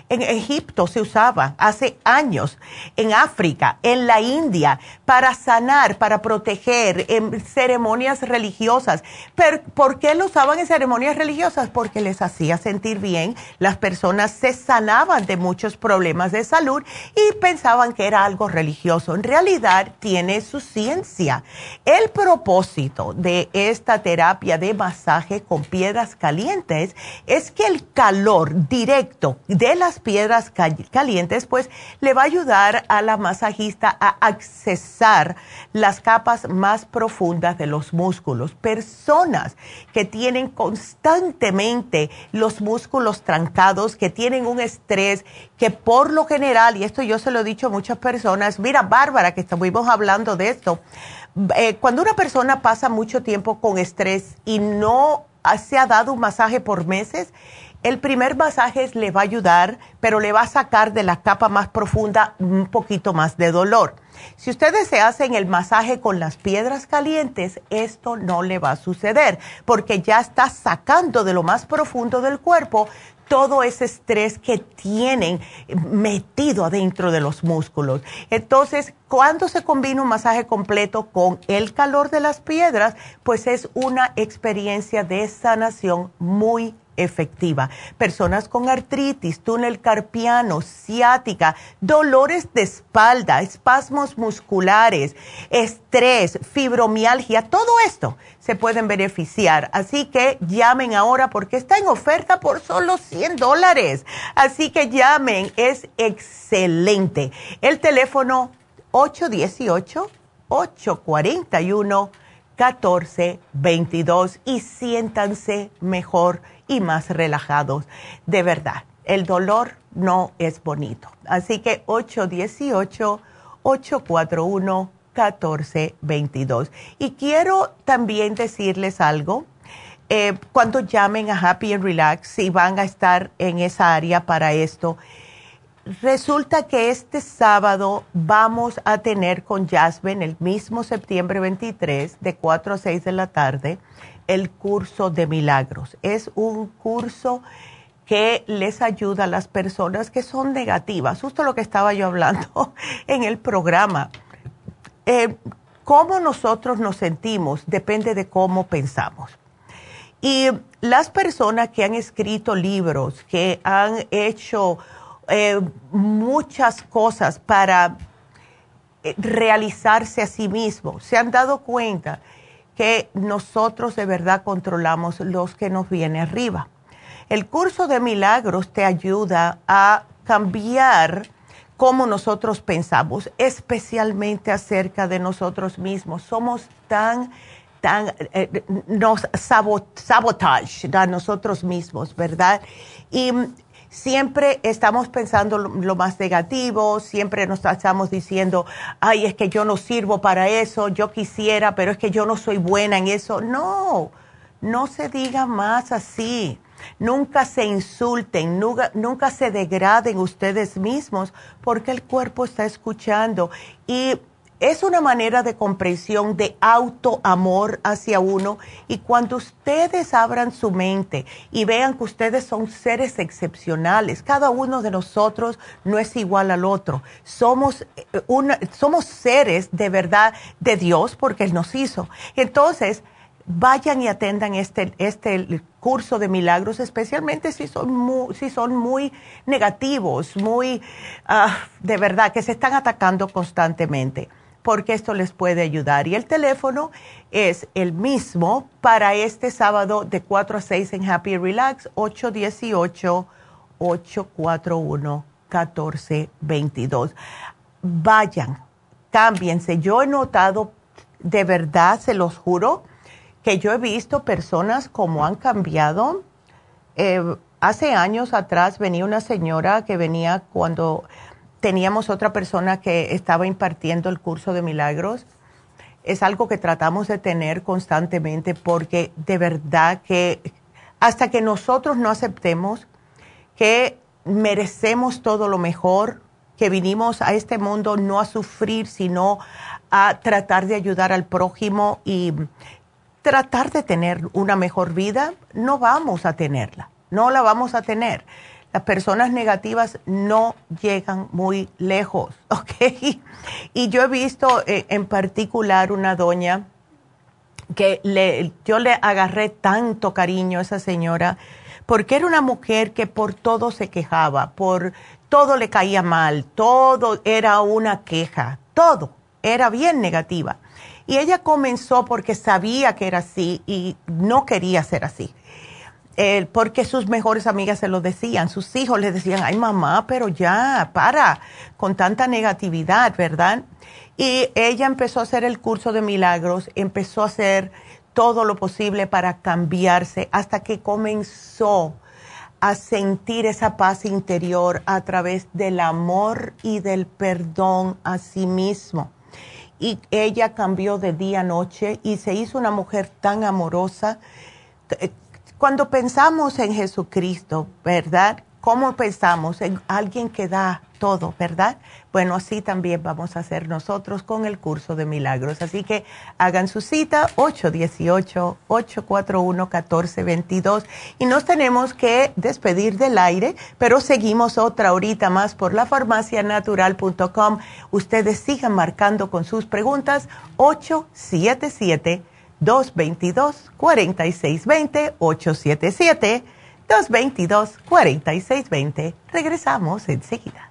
en Egipto se usaba hace años, en África, en la India, para sanar, para proteger, en ceremonias religiosas. Pero, ¿Por qué lo usaban en ceremonias religiosas? Porque les hacía sentir bien, las personas se sanaban de muchos problemas de salud y pensaban que era algo religioso. En realidad tiene su ciencia. El propósito de esta terapia de masaje con piedras calientes es que el calor directo de las piedras calientes pues le va a ayudar a la masajista a accesar las capas más profundas de los músculos. Personas que tienen constantemente los músculos trancados, que tienen un estrés, que por lo general, y esto yo se lo he dicho a muchas personas, mira Bárbara, que estuvimos hablando de esto, eh, cuando una persona pasa mucho tiempo con estrés y no se ha dado un masaje por meses, el primer masaje le va a ayudar, pero le va a sacar de la capa más profunda un poquito más de dolor. Si ustedes se hacen el masaje con las piedras calientes, esto no le va a suceder, porque ya está sacando de lo más profundo del cuerpo todo ese estrés que tienen metido adentro de los músculos. Entonces, cuando se combina un masaje completo con el calor de las piedras, pues es una experiencia de sanación muy efectiva. Personas con artritis, túnel carpiano, ciática, dolores de espalda, espasmos musculares, estrés, fibromialgia, todo esto se pueden beneficiar. Así que llamen ahora porque está en oferta por solo 100 dólares. Así que llamen, es excelente. El teléfono 818 841 1422 y siéntanse mejor y más relajados. De verdad, el dolor no es bonito. Así que 818-841-1422. Y quiero también decirles algo. Eh, cuando llamen a Happy and Relax, si van a estar en esa área para esto, resulta que este sábado vamos a tener con Jasmine el mismo septiembre 23 de 4 a 6 de la tarde el curso de milagros. Es un curso que les ayuda a las personas que son negativas, justo lo que estaba yo hablando en el programa. Eh, cómo nosotros nos sentimos depende de cómo pensamos. Y las personas que han escrito libros, que han hecho eh, muchas cosas para eh, realizarse a sí mismos, se han dado cuenta que nosotros de verdad controlamos los que nos viene arriba. El curso de milagros te ayuda a cambiar cómo nosotros pensamos, especialmente acerca de nosotros mismos. Somos tan, tan, eh, nos sabotage a nosotros mismos, ¿verdad? Y siempre estamos pensando lo, más negativo, siempre nos estamos diciendo, ay, es que yo no sirvo para eso, yo quisiera, pero es que yo no soy buena en eso. No, no se diga más así. Nunca se insulten, nunca, nunca se degraden ustedes mismos porque el cuerpo está escuchando. Y es una manera de comprensión, de autoamor hacia uno. Y cuando ustedes abran su mente y vean que ustedes son seres excepcionales, cada uno de nosotros no es igual al otro. Somos, eh, una, somos seres de verdad de Dios porque Él nos hizo. Entonces, vayan y atendan este, este curso de milagros, especialmente si son muy, si son muy negativos, muy, ah, de verdad, que se están atacando constantemente porque esto les puede ayudar. Y el teléfono es el mismo para este sábado de 4 a 6 en Happy Relax, 818-841-1422. Vayan, cámbiense. Yo he notado, de verdad, se los juro, que yo he visto personas como han cambiado. Eh, hace años atrás venía una señora que venía cuando teníamos otra persona que estaba impartiendo el curso de milagros. Es algo que tratamos de tener constantemente porque de verdad que hasta que nosotros no aceptemos que merecemos todo lo mejor, que vinimos a este mundo no a sufrir, sino a tratar de ayudar al prójimo y tratar de tener una mejor vida, no vamos a tenerla, no la vamos a tener las personas negativas no llegan muy lejos, ¿ok? Y yo he visto eh, en particular una doña que le, yo le agarré tanto cariño a esa señora porque era una mujer que por todo se quejaba, por todo le caía mal, todo era una queja, todo era bien negativa. Y ella comenzó porque sabía que era así y no quería ser así porque sus mejores amigas se lo decían, sus hijos le decían, ay mamá, pero ya, para, con tanta negatividad, ¿verdad? Y ella empezó a hacer el curso de milagros, empezó a hacer todo lo posible para cambiarse hasta que comenzó a sentir esa paz interior a través del amor y del perdón a sí mismo. Y ella cambió de día a noche y se hizo una mujer tan amorosa cuando pensamos en Jesucristo, ¿verdad? ¿Cómo pensamos en alguien que da todo, verdad? Bueno, así también vamos a hacer nosotros con el curso de milagros. Así que hagan su cita 818-841-1422 y nos tenemos que despedir del aire, pero seguimos otra horita más por la farmacianatural.com. Ustedes sigan marcando con sus preguntas 877 222-4620, 222-4620. Regresamos enseguida.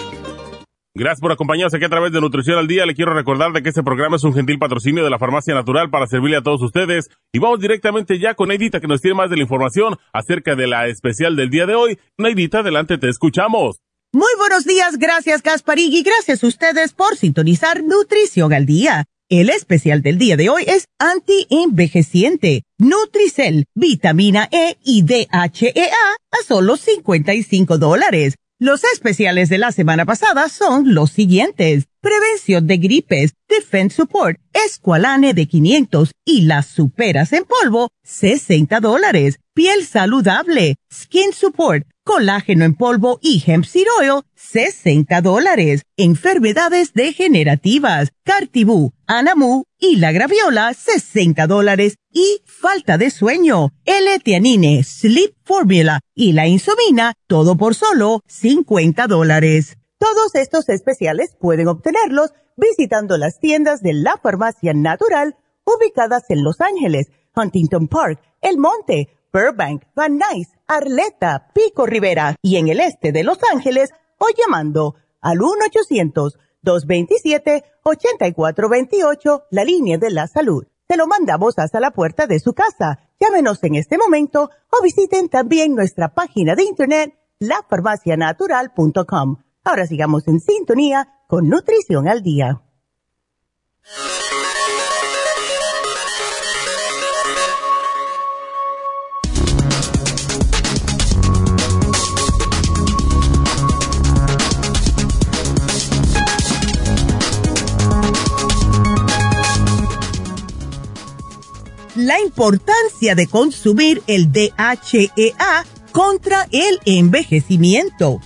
Gracias por acompañarnos aquí a través de Nutrición al Día. Le quiero recordar de que este programa es un gentil patrocinio de la Farmacia Natural para servirle a todos ustedes. Y vamos directamente ya con Neidita que nos tiene más de la información acerca de la especial del día de hoy. Neidita, adelante, te escuchamos. Muy buenos días, gracias y gracias a ustedes por sintonizar Nutrición al Día. El especial del día de hoy es anti-envejeciente, Nutricel, vitamina E y DHEA a solo 55 dólares. Los especiales de la semana pasada son los siguientes. Prevención de gripes, Defense Support, Esqualane de 500 y las superas en polvo, 60 dólares. Piel saludable, Skin Support, colágeno en polvo y hemp seed oil, 60 dólares. Enfermedades degenerativas, Cartibú, Anamu y la graviola, 60 dólares. Y falta de sueño, L-Tianine, Sleep Formula y la insomina, todo por solo 50 dólares. Todos estos especiales pueden obtenerlos visitando las tiendas de la farmacia natural ubicadas en Los Ángeles, Huntington Park, El Monte, Burbank, Van Nuys, Arleta, Pico Rivera y en el este de Los Ángeles o llamando al 1-800-227-8428, la línea de la salud. Se lo mandamos hasta la puerta de su casa. Llámenos en este momento o visiten también nuestra página de internet lafarmacianatural.com. Ahora sigamos en sintonía con Nutrición al Día. la importancia de consumir el DHEA contra el envejecimiento.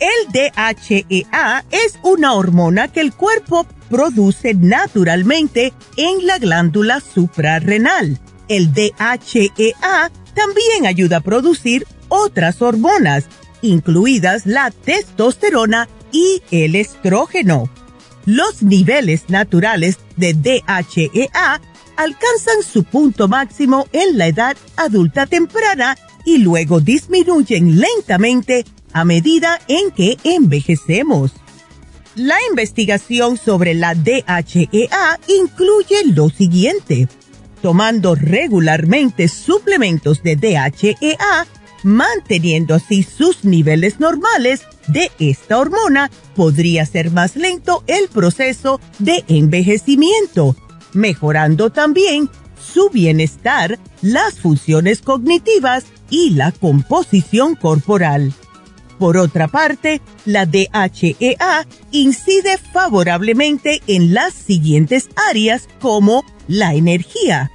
El DHEA es una hormona que el cuerpo produce naturalmente en la glándula suprarrenal. El DHEA también ayuda a producir otras hormonas, incluidas la testosterona y el estrógeno. Los niveles naturales de DHEA alcanzan su punto máximo en la edad adulta temprana y luego disminuyen lentamente a medida en que envejecemos. La investigación sobre la DHEA incluye lo siguiente. Tomando regularmente suplementos de DHEA, manteniendo así sus niveles normales de esta hormona, podría ser más lento el proceso de envejecimiento mejorando también su bienestar, las funciones cognitivas y la composición corporal. Por otra parte, la DHEA incide favorablemente en las siguientes áreas como la energía,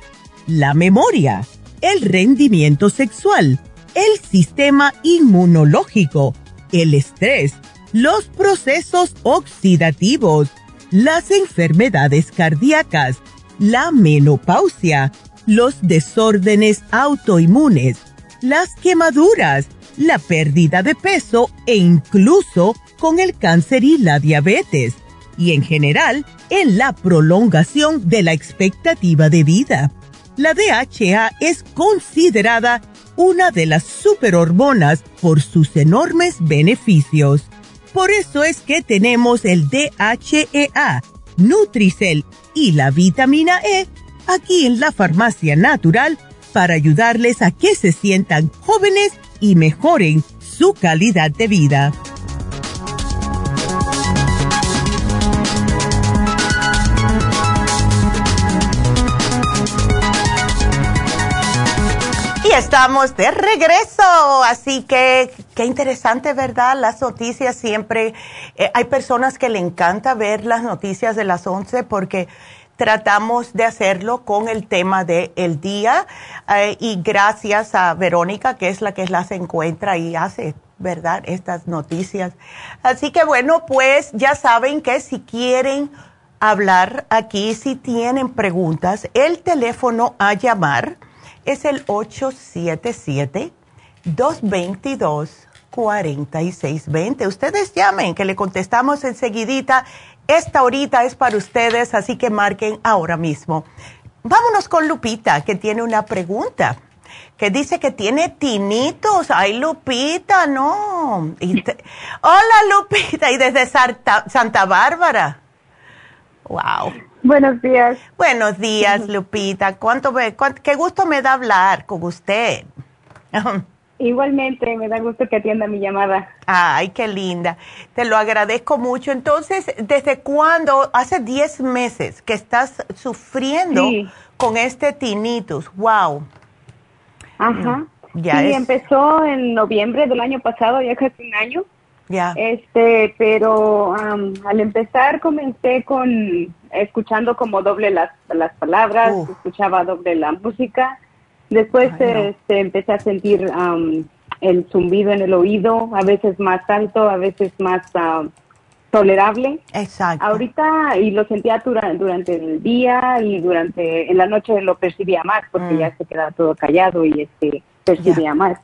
la memoria, el rendimiento sexual, el sistema inmunológico, el estrés, los procesos oxidativos, las enfermedades cardíacas, la menopausia, los desórdenes autoinmunes, las quemaduras, la pérdida de peso e incluso con el cáncer y la diabetes. Y en general, en la prolongación de la expectativa de vida. La DHA es considerada una de las superhormonas por sus enormes beneficios. Por eso es que tenemos el DHEA, Nutricel y la vitamina E aquí en la farmacia natural para ayudarles a que se sientan jóvenes y mejoren su calidad de vida. Y estamos de regreso, así que qué interesante, ¿verdad? Las noticias siempre, eh, hay personas que le encanta ver las noticias de las 11 porque tratamos de hacerlo con el tema del el día eh, y gracias a Verónica, que es la que las encuentra y hace, ¿verdad? Estas noticias. Así que bueno, pues ya saben que si quieren hablar aquí, si tienen preguntas, el teléfono a llamar es el 877-222-4620. Ustedes llamen, que le contestamos enseguidita. Esta horita es para ustedes, así que marquen ahora mismo. Vámonos con Lupita, que tiene una pregunta, que dice que tiene tinitos. Ay, Lupita, no. Hola, Lupita, y desde Santa Bárbara. Wow. Buenos días. Buenos días, Lupita. ¿Cuánto me, qué gusto me da hablar con usted. Igualmente, me da gusto que atienda mi llamada. Ay, qué linda. Te lo agradezco mucho. Entonces, ¿desde cuándo? Hace 10 meses que estás sufriendo con este tinnitus. Wow. Ajá. Mm, ya sí, empezó en noviembre del año pasado, ya casi un año. Este, pero al empezar comencé con escuchando como doble las, las palabras, escuchaba doble la música. Después este, empecé a sentir el zumbido en el oído, a veces más alto, a veces más tolerable. Exacto. Ahorita, y lo sentía durante, el día y durante, en la noche lo percibía más porque mm. ya se quedaba todo callado y este percibía más.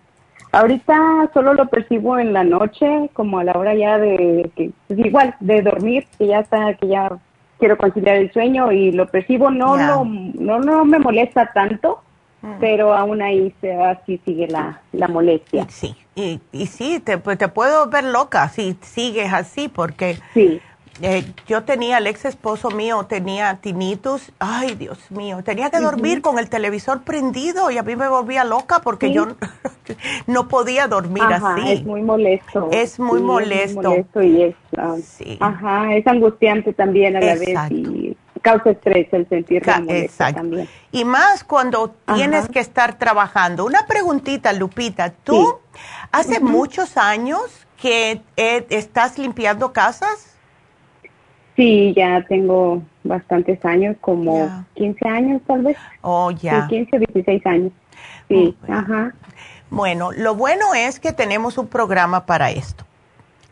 Ahorita solo lo percibo en la noche, como a la hora ya de, que, pues igual, de dormir, que ya está, que ya quiero conciliar el sueño y lo percibo, no, no, no me molesta tanto, mm. pero aún ahí se, así sigue la, la molestia. Sí, y, y sí, te, pues, te puedo ver loca si sigues así, porque sí. Eh, yo tenía, el ex esposo mío tenía tinnitus, ay Dios mío, tenía que dormir con el televisor prendido y a mí me volvía loca porque yo no podía dormir así. Es muy molesto. Es muy molesto. Es muy molesto y es, ah, ajá, es angustiante también a la vez y causa estrés el sentir Exacto. también. Y más cuando tienes que estar trabajando. Una preguntita, Lupita, ¿tú hace muchos años que eh, estás limpiando casas? Sí, ya tengo bastantes años, como 15 años tal vez. Oh, ya. 15 o 16 años. Sí, ajá. Bueno, lo bueno es que tenemos un programa para esto.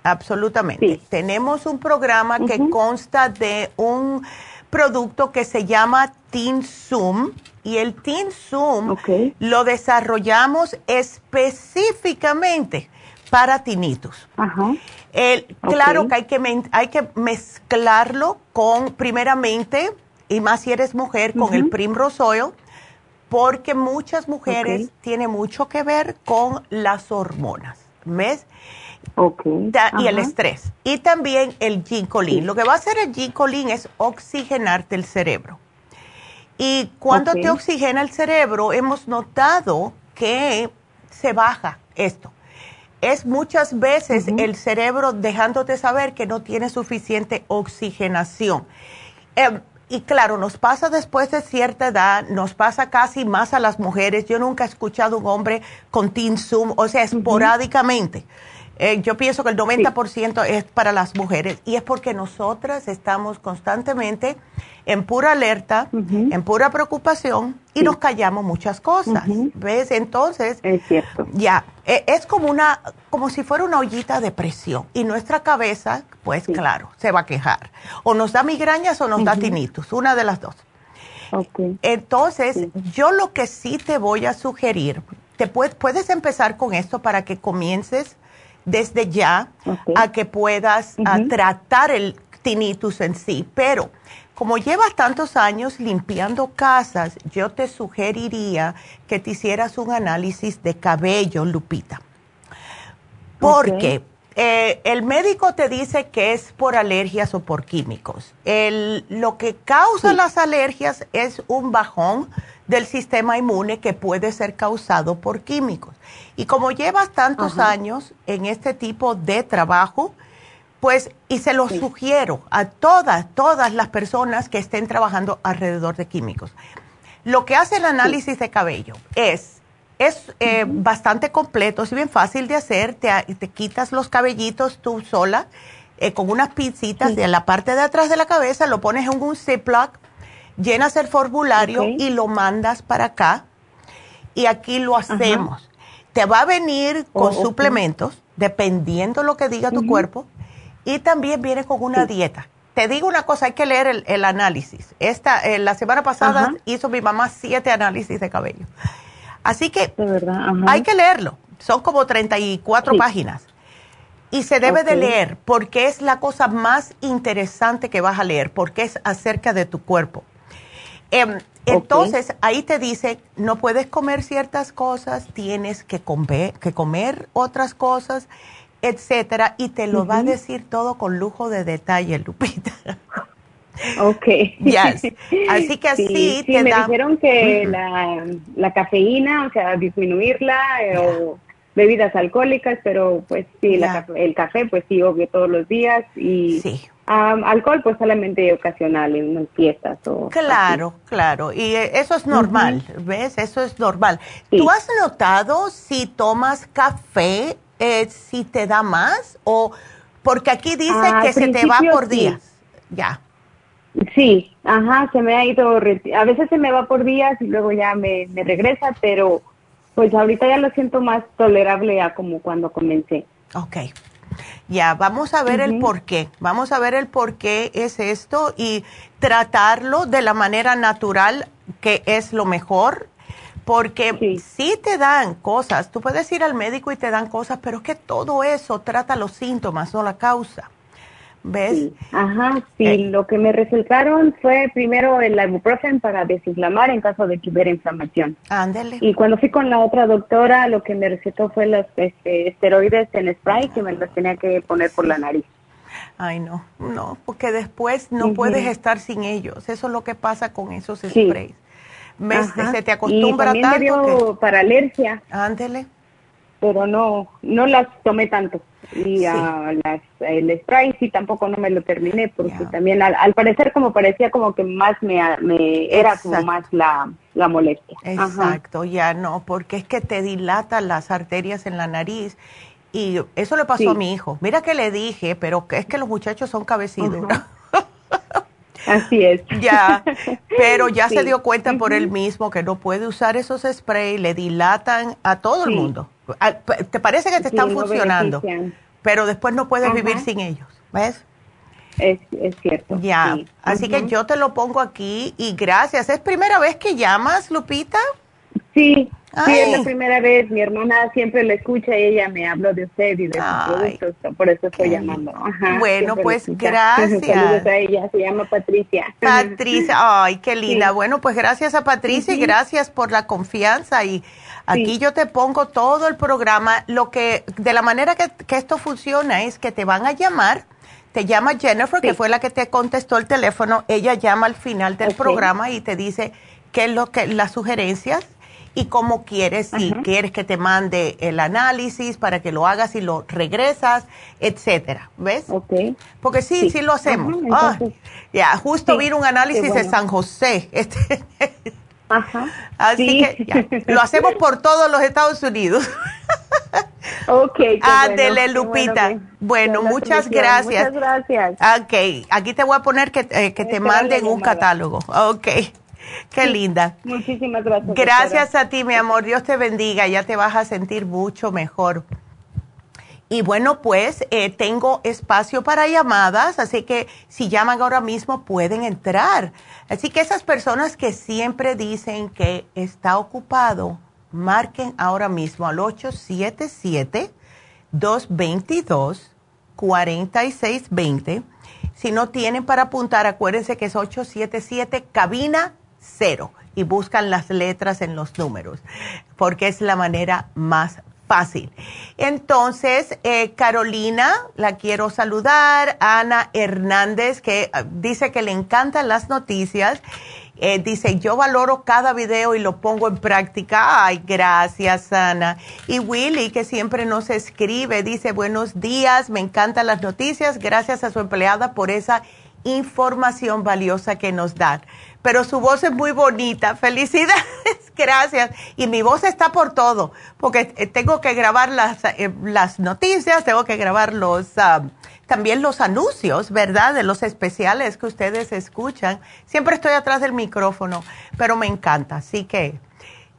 Absolutamente. Tenemos un programa que consta de un producto que se llama Teen Zoom y el Teen Zoom lo desarrollamos específicamente para tinnitus. Ajá. Claro que hay que, hay que mezclarlo con, primeramente, y más si eres mujer, con el Primrose Oil, porque muchas mujeres tiene mucho que ver con las hormonas, ¿ves? Y el estrés. Y también el ginkolin. Lo que va a hacer el ginkolin es oxigenarte el cerebro. Y cuando te oxigena el cerebro, hemos notado que se baja esto es muchas veces el cerebro dejándote saber que no tiene suficiente oxigenación. Em, y claro, nos pasa después de cierta edad, nos pasa casi más a las mujeres. Yo nunca he escuchado un hombre con Zoom, o sea, esporádicamente. Eh, yo pienso que el 90% es para las mujeres y es porque nosotras estamos constantemente en pura alerta, en pura preocupación y nos callamos muchas cosas. ¿Ves? Entonces, es cierto. Ya, e, es como una, como si fuera una ollita de presión y nuestra cabeza, pues claro, se va a quejar. O nos da migrañas o nos da tinitus, una de las dos. Entonces, yo lo que sí te voy a sugerir te puedes empezar con esto para que comiences desde ya a que puedas tratar el tinnitus en sí. Pero como llevas tantos años limpiando casas, yo te sugeriría que te hicieras un análisis de cabello, Lupita. Porque eh, el médico te dice que es por alergias o por químicos. lo que causa las alergias es un bajón del sistema inmune que puede ser causado por químicos. Y como llevas tantos años en este tipo de trabajo, pues, y se lo sugiero a todas, todas las personas que estén trabajando alrededor de químicos. Lo que hace el análisis de cabello es, es eh, bastante completo, es bien fácil de hacer, te, te quitas los cabellitos tú sola eh, con unas pincitas de la parte de atrás de la cabeza, lo pones en un Ziploc llenas el formulario y lo mandas para acá y aquí lo hacemos. Te va a venir con oh, suplementos, dependiendo lo que diga tu cuerpo, y también viene con una dieta. Te digo una cosa, hay que leer el, análisis. Esta, eh, la semana pasada hizo mi mamá siete análisis de cabello. Así que hay que leerlo. Son como 34 páginas. Y se debe de leer porque es la cosa más interesante que vas a leer, porque es acerca de tu cuerpo. Em, entonces, ahí te dice, no puedes comer ciertas cosas, tienes que comer, que comer otras cosas, etcétera, y te lo va a decir todo con lujo de detalle, Lupita. Ok. Así que así sí, te me dijeron que la, la, cafeína, o sea, disminuirla eh, o bebidas alcohólicas, pero pues sí, el café, pues sí, obvio, todos los días y... Sí. alcohol pues solamente ocasional en unas fiestas o claro claro y eh, eso es normal ves eso es normal. Tú has notado si tomas café eh, si te da más o porque aquí dice que se te va por días. Ya sí ajá se me ha ido a veces se me va por días y luego ya me, me regresa pero pues ahorita ya lo siento más tolerable a como cuando comencé okay ya, vamos a ver el por qué. Vamos a ver el por qué es esto y tratarlo de la manera natural que es lo mejor. Porque si te dan cosas, tú puedes ir al médico y te dan cosas, pero es que todo eso trata los síntomas, no la causa. ¿Ves? Ajá, sí. Eh, lo que me resultaron fue primero el ibuprofen para desinflamar en caso de que hubiera inflamación. Ándele. Y cuando fui con la otra doctora, lo que me recetó fue los este, esteroides en spray que me los tenía que poner por la nariz. Ay, no, no, porque después no puedes estar sin ellos. Eso es lo que pasa con esos sprays. Se te acostumbra y también tanto. Me dio para alergia. Ándele. Pero no, no las tomé tanto. Y a las, el spray sí tampoco no me lo terminé porque también al, parecer como parecía como que más me, me era como más la, la molestia. Exacto, ya no, porque es que te dilata las arterias en la nariz. Y eso le pasó a mi hijo. Mira que le dije, pero es que los muchachos son cabecidos. Así es. Ya, pero ya se dio cuenta por él mismo que no puede usar esos sprays, le dilatan a todo el mundo. Te parece que te están funcionando, pero después no puedes vivir sin ellos, ¿ves? Es, es cierto. Ya, así que yo te lo pongo aquí y gracias. ¿Es primera vez que llamas, Lupita? Sí, Sí, es la primera vez. Mi hermana siempre le escucha y ella me habló de usted y de sus productos. Por eso estoy llamando. bueno, pues gracias. Saludos a ella. Se llama Patricia. Patricia, ay, qué linda. Bueno, pues gracias a Patricia y gracias por la confianza. Y aquí yo te pongo todo el programa. Lo que, de la manera que, esto funciona es que te van a llamar. Te llama Jennifer, que fue la que te contestó el teléfono. Ella llama al final del programa y te dice qué es lo que las sugerencias y cómo quieres, si quieres que te mande el análisis para que lo hagas y lo regresas, etcétera, ¿ves? Ok. Porque sí, sí, lo hacemos. Ah, ya, justo vi un análisis de San José. Este, Ajá. Así que ya, lo hacemos por todos los Estados Unidos. ok. Ándele, Lupita. Bueno, muchas gracias. Muchas gracias. Ok, aquí te voy a poner que, eh, que te manden un catálogo. Ok. Qué linda. Muchísimas gracias. Gracias a ti, mi amor. Dios te bendiga. Ya te vas a sentir mucho mejor. Y bueno, pues eh, tengo espacio para llamadas, así que si llaman ahora mismo pueden entrar. Así que esas personas que siempre dicen que está ocupado, marquen ahora mismo al 877-222-4620. Si no tienen para apuntar, acuérdense que es 877 cabina cero y buscan las letras en los números, porque es la manera más fácil. Entonces, eh, Carolina, la quiero saludar. Ana Hernández, que ah, dice que le encantan las noticias. Eh, dice, yo valoro cada video y lo pongo en práctica. Ay, gracias, Ana. Y Willy, que siempre nos escribe, dice, buenos días, me encantan las noticias. Gracias a su empleada por esa información valiosa que nos dan pero su voz es muy bonita. Felicidades, gracias. Y mi voz está por todo, porque eh, tengo que grabar las, eh, las noticias, tengo que grabar los, ah, también los anuncios, ¿verdad? De los especiales que ustedes escuchan. Siempre estoy atrás del micrófono, pero me encanta, así que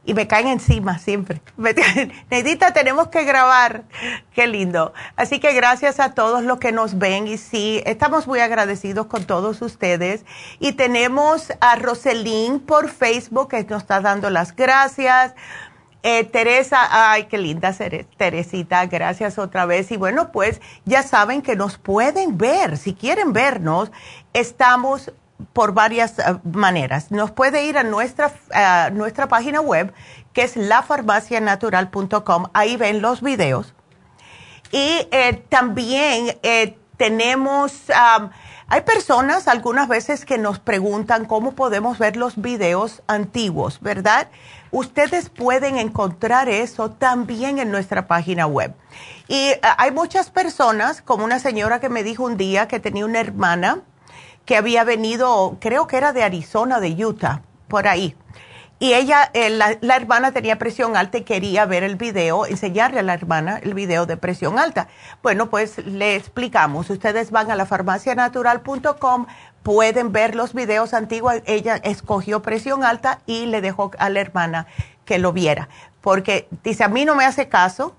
y me caen encima siempre. Neidita, tenemos que grabar. Qué lindo. Así que gracias a todos los que nos ven y sí, estamos muy agradecidos con todos ustedes. Y tenemos a Roselín por Facebook que nos está dando las gracias. Eh, Teresa, ay, qué linda Teresita, gracias otra vez. Y bueno, pues ya saben que nos pueden ver. Si quieren vernos, estamos por varias eh, maneras. Nos puede ir a nuestra, nuestra página web, que es lafarmacianatural.com. Ahí ven los videos. Y eh, también eh, tenemos, hay personas algunas veces que nos preguntan cómo podemos ver los videos antiguos, ¿verdad? Ustedes pueden encontrar eso también en nuestra página web. Y hay muchas personas, como una señora que me dijo un día que tenía una hermana, que había venido, creo que era de Arizona, de Utah, por ahí. Y ella, eh, la, hermana tenía presión alta y quería ver el video, enseñarle a la hermana el video de presión alta. Bueno, pues le explicamos. Ustedes van a la farmacianatural.com, pueden ver los videos antiguos. Ella escogió presión alta y le dejó a la hermana que lo viera porque dice, a mí no me hace caso,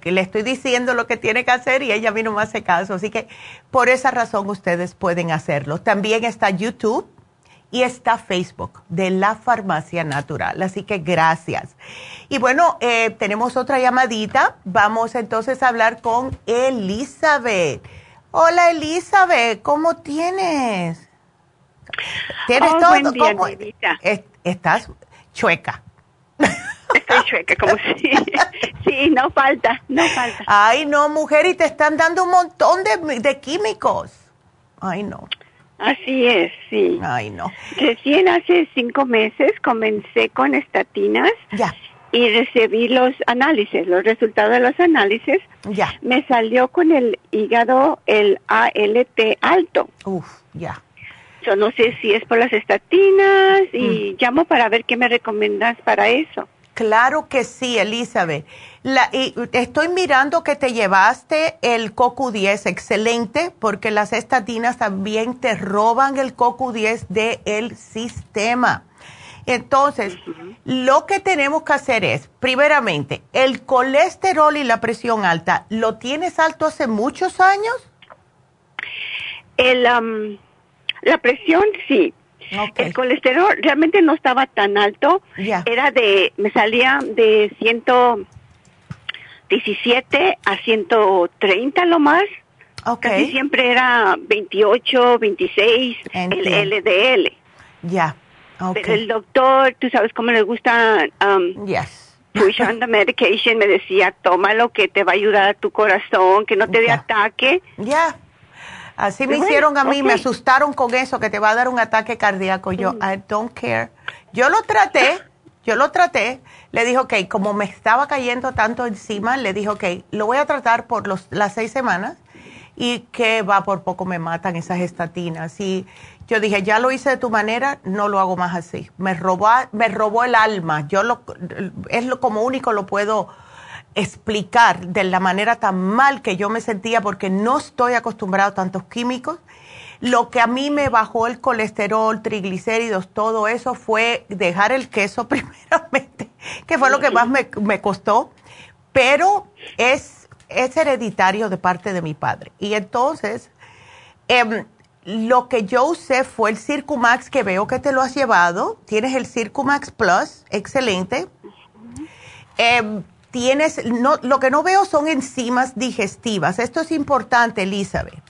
que le estoy diciendo lo que tiene que hacer y ella a mí no me hace caso. Así que por esa razón ustedes pueden hacerlo. También está YouTube y está Facebook de la Farmacia Natural. Así que gracias. Y bueno, eh, tenemos otra llamadita. Vamos entonces a hablar con Elizabeth. Hola Elizabeth, ¿cómo tienes? ¿Tienes oh, todo? ¿Cómo? Estás chueca. Estoy chueca, como si. Sí, no falta, no falta. Ay, no, mujer, y te están dando un montón de, de químicos. Ay, no. Así es, sí. Ay, no. Recién hace cinco meses comencé con estatinas. Ya. Y recibí los análisis, los resultados de los análisis. Ya. Me salió con el hígado el ALT alto. Uf, ya. Yo no sé si es por las estatinas y mm. llamo para ver qué me recomiendas para eso. Claro que sí, Elizabeth. La, y estoy mirando que te llevaste el CoQ10, excelente, porque las estatinas también te roban el CoQ10 del sistema. Entonces, lo que tenemos que hacer es, primeramente, el colesterol y la presión alta, ¿lo tienes alto hace muchos años? El, la presión sí, el colesterol realmente no estaba tan alto. Era de, me salía de 117 a 130 lo más. Okay. siempre era 28, 26, el LDL. Ya. Pero el doctor, tú sabes cómo le gusta um, yes. push on the medication, me decía, tómalo que te va a ayudar a tu corazón, que no te dé ataque. Ya. Así me hicieron a mí, me asustaron con eso, que te va a dar un ataque cardíaco. Yo, I don't care. Yo lo traté, yo lo traté. Le dijo, ok, como me estaba cayendo tanto encima, le dijo, ok, lo voy a tratar por los, las seis semanas y que va por poco me matan esas estatinas. Y yo dije, ya lo hice de tu manera, no lo hago más así. Me robó, me robó el alma. Yo lo, es lo como único lo puedo explicar de la manera tan mal que yo me sentía porque no estoy acostumbrado a tantos químicos. Lo que a mí me bajó el colesterol, triglicéridos, todo eso fue dejar el queso primeramente, que fue lo que más me, me costó, pero es, es hereditario de parte de mi padre. Y entonces, em, lo que yo usé fue el Circumax, que veo que te lo has llevado. Tienes el Circumax Plus, excelente tienes, no, lo que no veo son enzimas digestivas. Esto es importante, Elizabeth.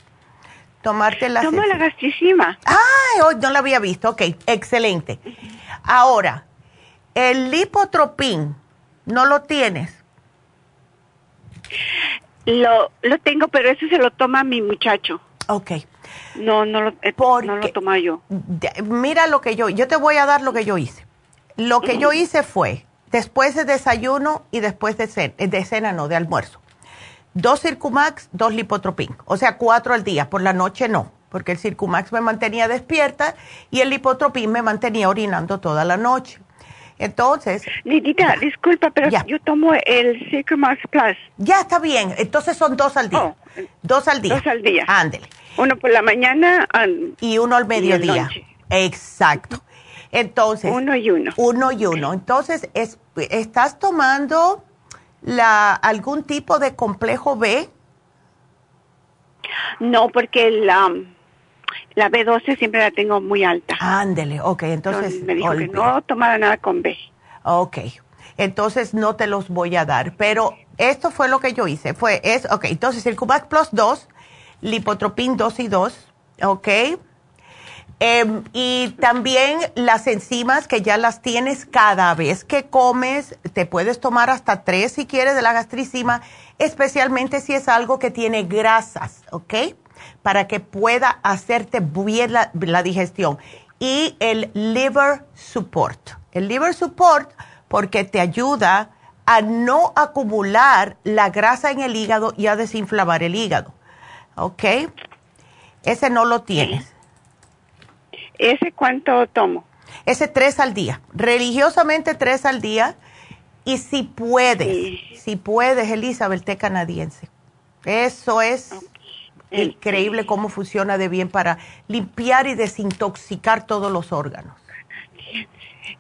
Tomarte la... Tomo la gastricima. Ay, hoy no la había visto. Ok, excelente. Ahora, el lipotropín, ¿no lo tienes? Lo, lo tengo, pero eso se lo toma mi muchacho. Ok. No, no lo, eh, no lo toma yo. Mira lo que yo, yo te voy a dar lo que yo hice. Lo que yo hice fue, después de desayuno y después de cena, de cena no, de almuerzo. Dos Circumax, dos Lipotropin. O sea, cuatro al día. Por la noche no, porque el Circumax me mantenía despierta y el Lipotropin me mantenía orinando toda la noche. Entonces. Lidita, disculpa, pero yo tomo el Circumax Plus. Ya está bien. Entonces son dos al día. Oh, dos al día. Dos al día. Ándele. Uno por la mañana y uno al mediodía. Exacto. Entonces. Uno y uno. Uno y uno. Entonces, es, ¿estás tomando la, algún tipo de complejo B? No, porque la, la B12 siempre la tengo muy alta. Ándele, ok, entonces... me dijo que no tomara nada con B. Ok, entonces no te los voy a dar, pero esto fue lo que yo hice, fue, es, ok, entonces el Cubac Plus 2, Lipotropin 2 y 2, ok, Em, y también las enzimas que ya las tienes cada vez que comes, te puedes tomar hasta tres si quieres de la gastricima, especialmente si es algo que tiene grasas, ¿ok? Para que pueda hacerte bien la, la digestión. Y el liver support. El liver support porque te ayuda a no acumular la grasa en el hígado y a desinflamar el hígado. ¿Ok? Ese no lo tienes. ¿Ese cuánto tomo? Ese tres al día, religiosamente tres al día. Y si puedes, si puedes, Elizabeth, té canadiense. Eso es increíble cómo funciona de bien para limpiar y desintoxicar todos los órganos.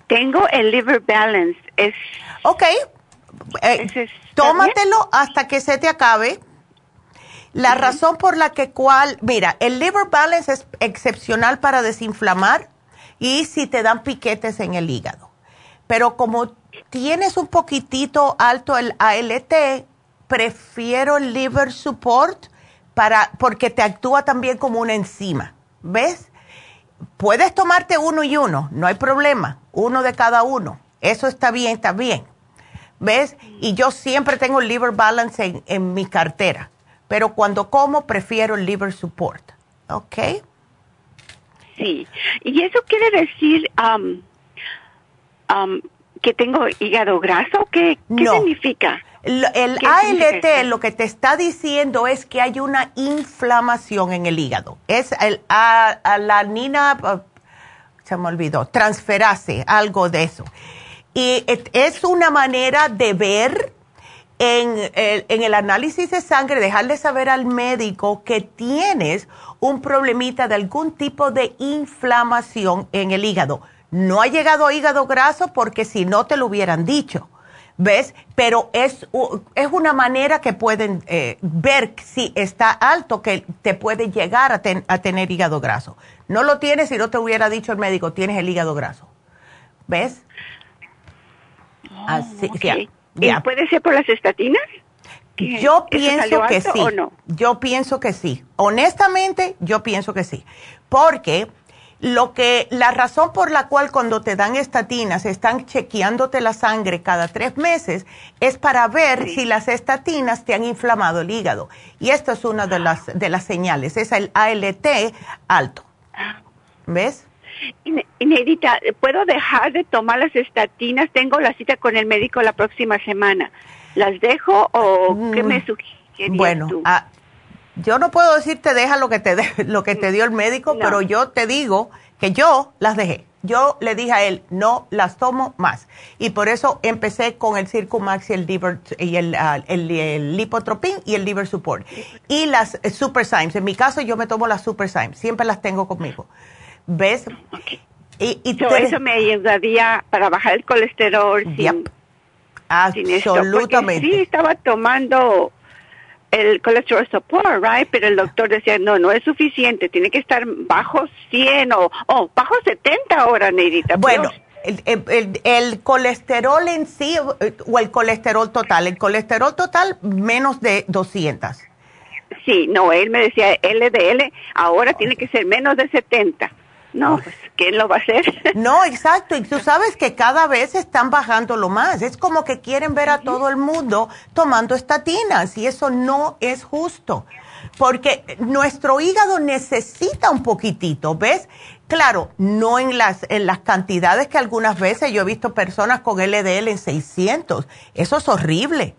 Tengo el liver balance. Es, ok. Eh, tómatelo hasta que se te acabe la razón por la que cual, mira, el liver balance es excepcional para desinflamar y si te dan piquetes en el hígado. Pero como tienes un poquitito alto el ALT, prefiero el liver support para, porque te actúa también como una enzima. ¿Ves? Puedes tomarte uno y uno, no hay problema, uno de cada uno. Eso está bien, está bien. ¿Ves? Y yo siempre tengo el liver balance en, en mi cartera pero cuando como prefiero el liver support. ¿Ok? Sí. ¿Y eso quiere decir um, um, que tengo hígado graso? ¿Qué, qué significa? El, ALT lo que te está diciendo es que hay una inflamación en el hígado. Es el alanina, uh, se me olvidó, transferase, algo de eso. Y es una manera de ver en el, en el análisis de sangre, dejarle saber al médico que tienes un problemita de algún tipo de inflamación en el hígado. No ha llegado a hígado graso porque si no te lo hubieran dicho. ¿Ves? Pero es, es una manera que pueden eh, ver si está alto, que te puede llegar a, a, tener hígado graso. No lo tienes si no te hubiera dicho el médico, tienes el hígado graso. ¿Ves? Oh, Así, ¿Puede ser por las estatinas? Yo pienso que sí. Yo pienso que sí. Honestamente, yo pienso que sí. Porque lo que, la razón por la cual cuando te dan estatinas están chequeándote la sangre cada tres meses es para ver si las estatinas te han inflamado el hígado. Y esto es una de las, de las señales, es el ALT alto. ¿Ves? Inédita, ¿puedo dejar de tomar las estatinas? Tengo la cita con el médico la próxima semana. ¿Las dejo o qué me mm, sugieres Bueno, ah, yo no puedo decirte deja lo que te, lo que te dio el médico, pero yo te digo que yo las dejé. Yo le dije a él, no las tomo más. Y por eso empecé con el Circumax y el, liver, y el, ah, el, Lipotropin y el Liver Support. Y las Super Symes. En mi caso, yo me tomo las Super Symes. Siempre las tengo conmigo. ¿Ves? Y, y eso me ayudaría para bajar el colesterol. Sin, Absolutamente. sí, estaba tomando el colesterol support, right? Pero el doctor decía, no, no es suficiente, tiene que estar bajo 100 o, bajo 70 ahora, Neidita. Bueno, El, colesterol en sí o el colesterol total. El colesterol total menos de 200. Sí, no, él me decía LDL, ahora tiene que ser menos de 70. No, pues, ¿quién lo va a hacer? No, exacto. Y tú sabes que cada vez están bajando lo más. Es como que quieren ver a todo el mundo tomando estatinas y eso no es justo. Porque nuestro hígado necesita un poquitito, ¿ves? Claro, no en las, en las cantidades que algunas veces yo he visto personas con LDL en 600. Eso es horrible.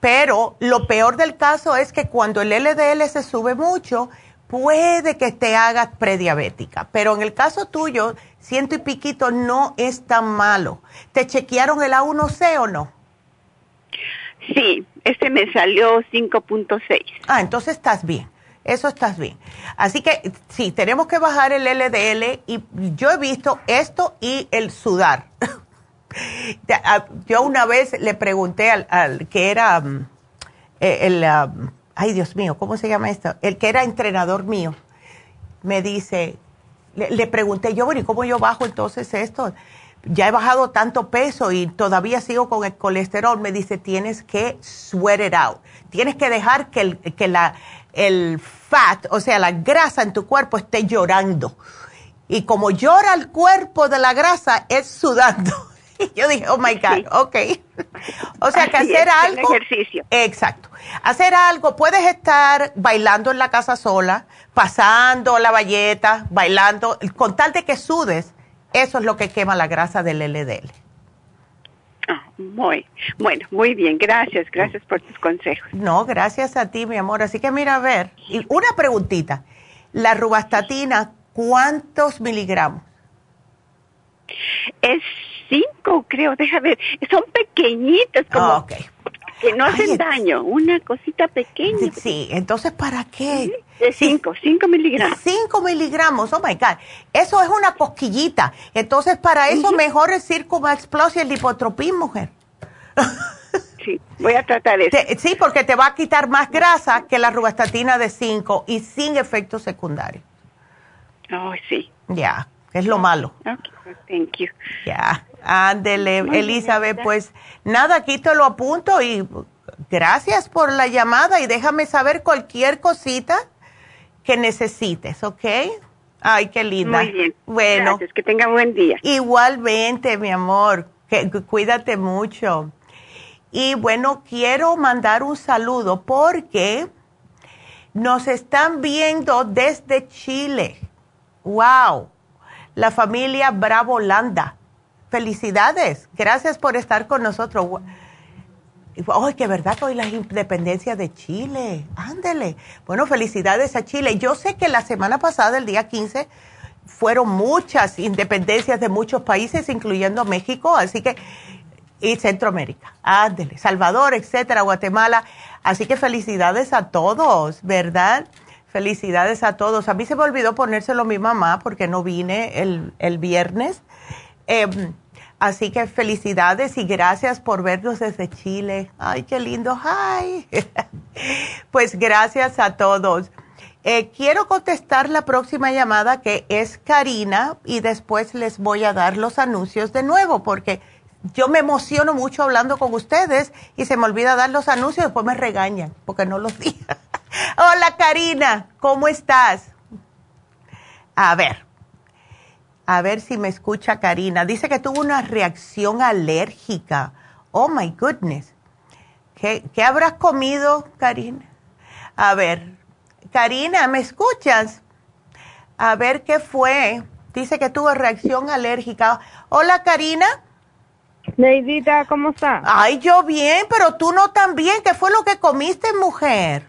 Pero lo peor del caso es que cuando el LDL se sube mucho, puede que te hagas prediabética. Pero en el caso tuyo, ciento y piquito no es tan malo. ¿Te chequearon el A1C o no? Sí, este me salió 5.6. Ah, entonces estás bien. Eso estás bien. Así que sí, tenemos que bajar el LDL y yo he visto esto y el sudar. yo una vez le pregunté al, que era mm, eh, el, um, ay Dios mío, ¿cómo se llama esto? El que era entrenador mío, me dice, le, pregunté yo, bueno, ¿y cómo yo bajo entonces esto? ya he bajado tanto peso y todavía sigo con el colesterol, me dice, tienes que sweat it out. Tienes que dejar que el, que la, el fat, o sea, la grasa en tu cuerpo esté llorando. Y como llora el cuerpo de la grasa, es sudando. Y yo dije, oh my God, ok. O sea, que hacer algo. ejercicio. Exacto. Hacer algo, puedes estar bailando en la casa sola, pasando la valleta, bailando, con tal de que sudes eso es lo que quema la grasa del LDL. Ah, muy, bueno, muy bien, gracias, gracias por tus consejos. No, gracias a ti, mi amor. Así que mira, a ver, y una preguntita. La rubastatina, ¿cuántos miligramos? Es cinco, creo, déjame ver. Son pequeñitos, como ah, que no hacen daño, una cosita pequeña. Sí, entonces, ¿para qué? De 5, 5 miligramos. 5 miligramos, oh my God. Eso es una cosquillita. Entonces, para eso mejor el Circuma Explosion y el lipotropín, mujer. Sí, voy a tratar eso. sí, porque te va a quitar más grasa que la rubastatina de 5 y sin efectos secundarios. Oh, sí. Ya, es lo malo. Okay, thank you. Ya, ándele, Elizabeth, pues nada, aquí te lo apunto y gracias por la llamada y déjame saber cualquier cosita que necesites, ¿ok? Ay, qué linda. Muy bien. Bueno. Gracias, que tenga buen día. Igualmente, mi amor. Que, cuídate mucho. Y bueno, quiero mandar un saludo porque nos están viendo desde Chile. ¡Wow! La familia Bravo Landa. Felicidades. Gracias por estar con nosotros. ¡Ay, qué verdad! Hoy la independencia de Chile. Ándele. Bueno, felicidades a Chile. Yo sé que la semana pasada, el día 15, fueron muchas independencias de muchos países, incluyendo México, así que, y Centroamérica. Ándele. Salvador, etcétera, Guatemala. Así que felicidades a todos, ¿verdad? Felicidades a todos. A mí se me olvidó ponérselo a mi mamá porque no vine el, el viernes. Eh, Así que felicidades y gracias por vernos desde Chile. Ay, qué lindo. Ay. pues gracias a todos. Eh, quiero contestar la próxima llamada que es Karina y después les voy a dar los anuncios de nuevo porque yo me emociono mucho hablando con ustedes y se me olvida dar los anuncios después me regañan porque no los digo. Hola Karina, ¿cómo estás? A ver. A ver si me escucha Karina. Dice que tuvo una reacción alérgica. Oh, my goodness. ¿Qué, habrás comido, Karina? A ver, Karina, ¿me escuchas? A ver qué fue. Dice que tuvo reacción alérgica. Hola, Karina. Neidita, ¿cómo está? Ay, yo bien, pero tú no tan bien. ¿Qué fue lo que comiste, mujer?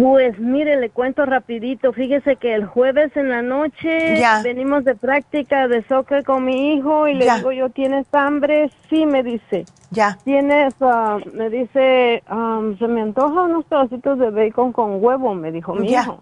Pues mire, le cuento rapidito. Fíjese que el jueves en la noche venimos de práctica de soccer con mi hijo y le digo yo, ¿tienes hambre? Sí, me dice. Ya. ¿Tienes, ah, me dice, se me antoja unos pedacitos de bacon con huevo, me dijo mi hijo.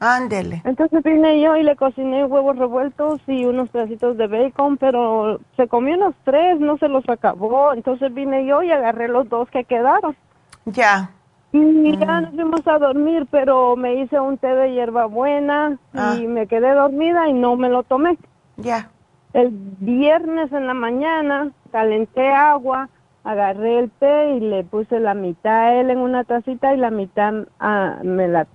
Ándele. Entonces vine yo y le cociné huevos revueltos y unos pedacitos de bacon, pero se comió unos tres, no se los acabó. Entonces vine yo y agarré los dos que quedaron. Ya. Y ya nos fuimos a dormir, pero me hice un té de hierbabuena y ah. me quedé dormida y no me lo tomé. Ya. El viernes en la mañana calenté agua, agarré el té y le puse la mitad a él en una tacita y la mitad ah, me la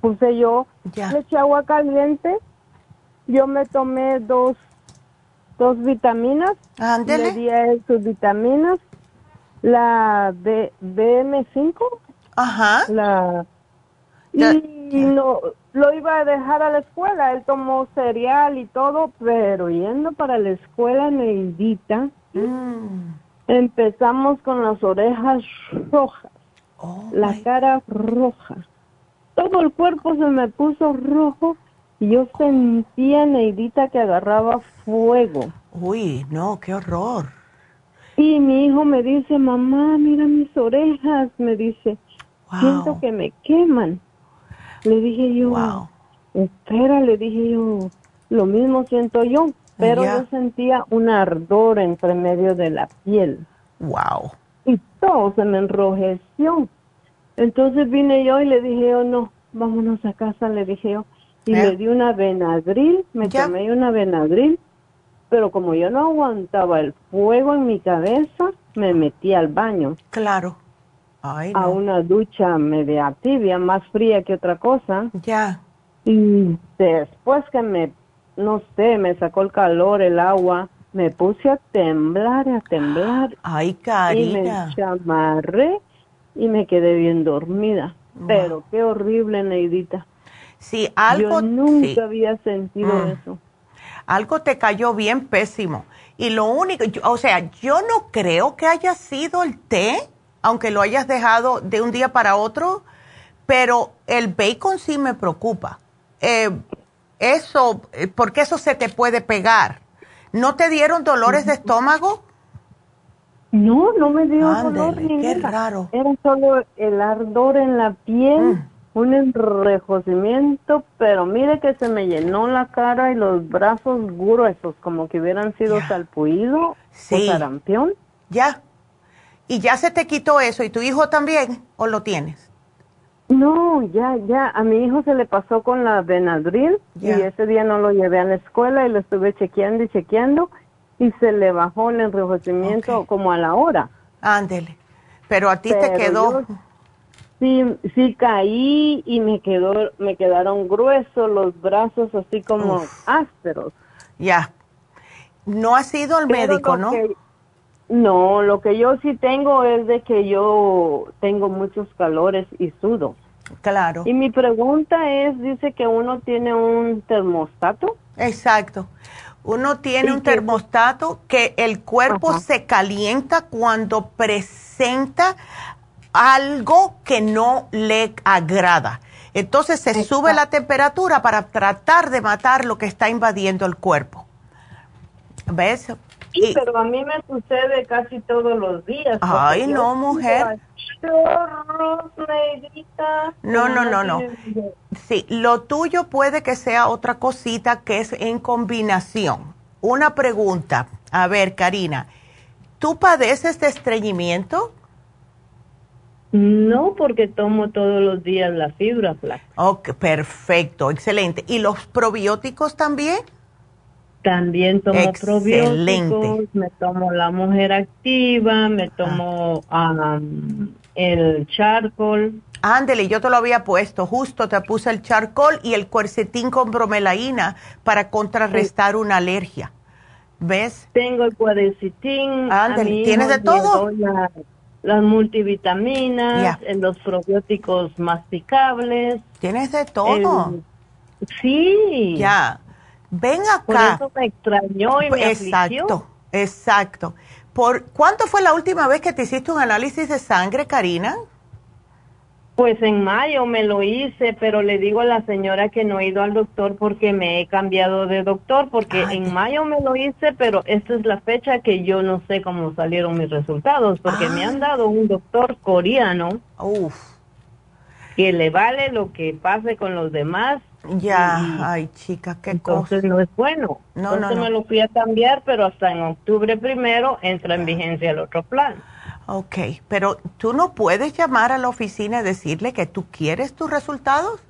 puse yo. Le eché agua caliente. Yo me tomé dos, dos vitaminas. Le di a él sus vitaminas. La B, BM5. Ajá. La, y no, lo iba a dejar a la escuela. Él tomó cereal y todo, pero yendo para la escuela, Neidita, mm. empezamos con las orejas rojas, oh, la cara roja. Todo el cuerpo se me puso rojo y yo sentía, Neidita, que agarraba fuego. Uy, no, qué horror. Y mi hijo me dice, mamá, mira mis orejas, me dice, siento que me queman. Le dije yo, espera, le dije yo, lo mismo siento yo, pero yo sentía un ardor entre medio de la piel. Wow. Y todo se me enrojeció. Entonces vine yo y le dije yo, no, vámonos a casa, le dije yo. Y le di una Benadryl, me tomé una Benadryl, pero como yo no aguantaba el fuego en mi cabeza, me metí al baño. Claro a una ducha media tibia, más fría que otra cosa. Ya. Y después que me, no sé, me sacó el calor, el agua, me puse a temblar, a temblar. Ay, Karina. Y me chamarré y me quedé bien dormida. Pero qué horrible, Neidita. Sí, algo. Yo nunca había sentido mm. eso. Algo te cayó bien pésimo. Y lo único, o sea, yo no creo que haya sido el té aunque lo hayas dejado de un día para otro, pero el bacon sí me preocupa. Eh, eso, eh, porque eso se te puede pegar. ¿No te dieron dolores de estómago? No, no me dio dolor Qué raro. Era solo el ardor en la piel, mm. un enrejecimiento, pero mire que se me llenó la cara y los brazos gruesos, como que hubieran sido salpuido o sarampión. Ya. ¿Y ya se te quitó eso? ¿Y tu hijo también? ¿O lo tienes? No, ya, ya. A mi hijo se le pasó con la Benadryl y ese día no lo llevé a la escuela y lo estuve chequeando y chequeando y se le bajó el enrojecimiento como a la hora. Ándele. Pero a ti te quedó. sí, sí caí y me quedó, me quedaron gruesos los brazos así como ásperos. Ya. No ha sido al médico, ¿no? No, lo que yo sí tengo es de que yo tengo muchos calores y sudo. Claro. Y mi pregunta es, dice que uno tiene un termostato. Exacto. Uno tiene un termostato que el cuerpo se calienta cuando presenta algo que no le agrada. Entonces se sube la temperatura para tratar de matar lo que está invadiendo el cuerpo. ¿Ves? Sí, pero a mí me sucede casi todos los días. Ay, no, mujer. No, no, no, no. Sí, lo tuyo puede que sea otra cosita que es en combinación. Una pregunta. A ver, Karina, ¿tú padeces de estreñimiento? No, porque tomo todos los días la fibra flaca. Ok, perfecto, excelente. ¿Y los probióticos también? También tomo probióticos, me tomo la mujer activa, me tomo el charcoal. Ándele, yo te lo había puesto, justo te puse el charcoal y el cuercetín con bromelaína para contrarrestar una alergia. ¿Ves? Tengo el cuercetín. Ándele, ¿tienes de todo? las multivitaminas, los probióticos masticables. ¿Tienes de todo? sí. Ya. Ven acá. Por eso me extrañó y me Exacto, exacto. ¿Por cuánto fue la última vez que te hiciste un análisis de sangre, Karina? Pues en mayo me lo hice, pero le digo a la señora que no he ido al doctor porque me he cambiado de doctor, porque en mayo me lo hice, pero esta es la fecha que yo no sé cómo salieron mis resultados, porque me han dado un doctor coreano. Uf. Que le vale lo que pase con los demás ya, ay chica, qué Entonces no es bueno. No, Entonces no, me lo fui a cambiar, pero hasta en octubre primero entra en vigencia el otro plan. Ok, pero tú no puedes llamar a la oficina y decirle que tú quieres tus resultados.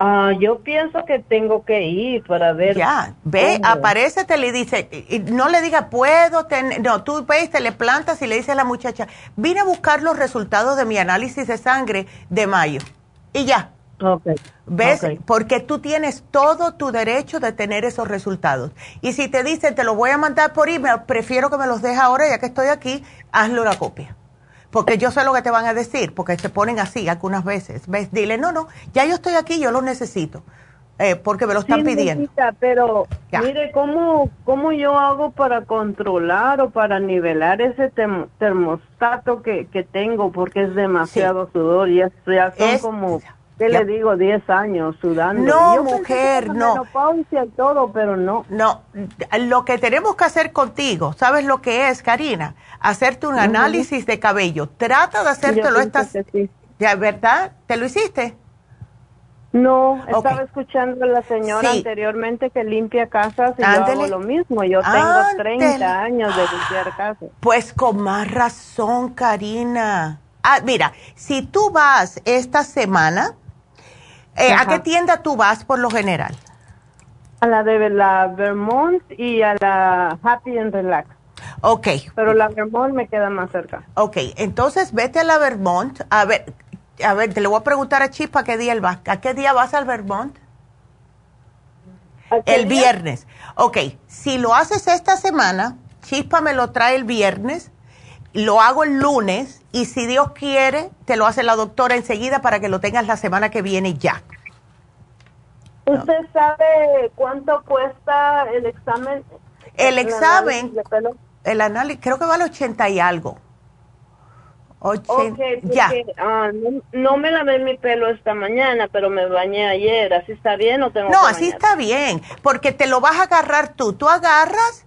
Ah, yo pienso que tengo que ir para ver. Ya, ve, aparece, te le dice, y no le diga puedo tener, no, tú ves, te le plantas y le dices a la muchacha, vine a buscar los resultados de mi análisis de sangre de mayo. Y ya. Okay. ¿Ves? Porque tú tienes todo tu derecho de tener esos resultados. Y si te dicen, te lo voy a mandar por email, prefiero que me los dejes ahora, ya que estoy aquí, hazle una copia. Porque yo sé lo que te van a decir, porque te ponen así algunas veces. ¿Ves? Dile, no, no, ya yo estoy aquí, yo lo necesito. Eh, porque me lo están pidiendo. pero mire, ¿cómo, ¿cómo yo hago para controlar o para nivelar ese termostato que, que tengo? Porque es demasiado sudor y ya son como ¿Qué le digo? 10 años sudando. No, mujer, no. y todo, pero no. No, lo que tenemos que hacer contigo, ¿sabes lo que es, Karina? Hacerte un análisis de cabello. Trata de hacértelo estas... Sí. ¿De verdad? ¿Te lo hiciste? No, estaba escuchando a la señora anteriormente que limpia casas y yo hago lo mismo. Yo tengo 30 años de limpiar casas. Pues con más razón, Karina. Ah, mira, si tú vas esta semana, eh, ¿A qué tienda tú vas por lo general? A la de la Vermont y a la Happy and Relax. Ok. Pero la Vermont me queda más cerca. Ok, entonces vete a la Vermont. A ver, a ver, te le voy a preguntar a Chispa qué día él va. ¿A qué día vas al Vermont? El viernes. Ok, si lo haces esta semana, Chispa me lo trae el viernes, lo hago el lunes y si Dios quiere, te lo hace la doctora enseguida para que lo tengas la semana que viene ya. ¿Usted sabe cuánto cuesta el examen? El, examen, el análisis, creo que vale 80 y algo. ya. Ah, no, me lavé mi pelo esta mañana, pero me bañé ayer. ¿Así está bien o tengo No, así está bien, porque te lo vas a agarrar tú. Tú agarras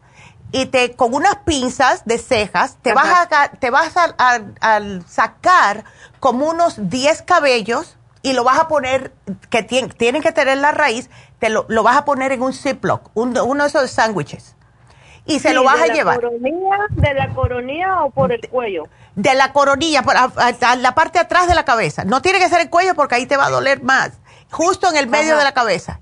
y te con unas pinzas de cejas te vas a te vas a, sacar como unos 10 cabellos y lo vas a poner que tienen que tener la raíz te lo, lo, vas a poner en un ziploc uno de esos sándwiches. Y se lo vas a llevar. coronilla, de la coronilla o por el cuello de la coronilla por a, la parte de atrás de la cabeza. No tiene que ser el cuello porque ahí te va a doler más justo en el medio de la cabeza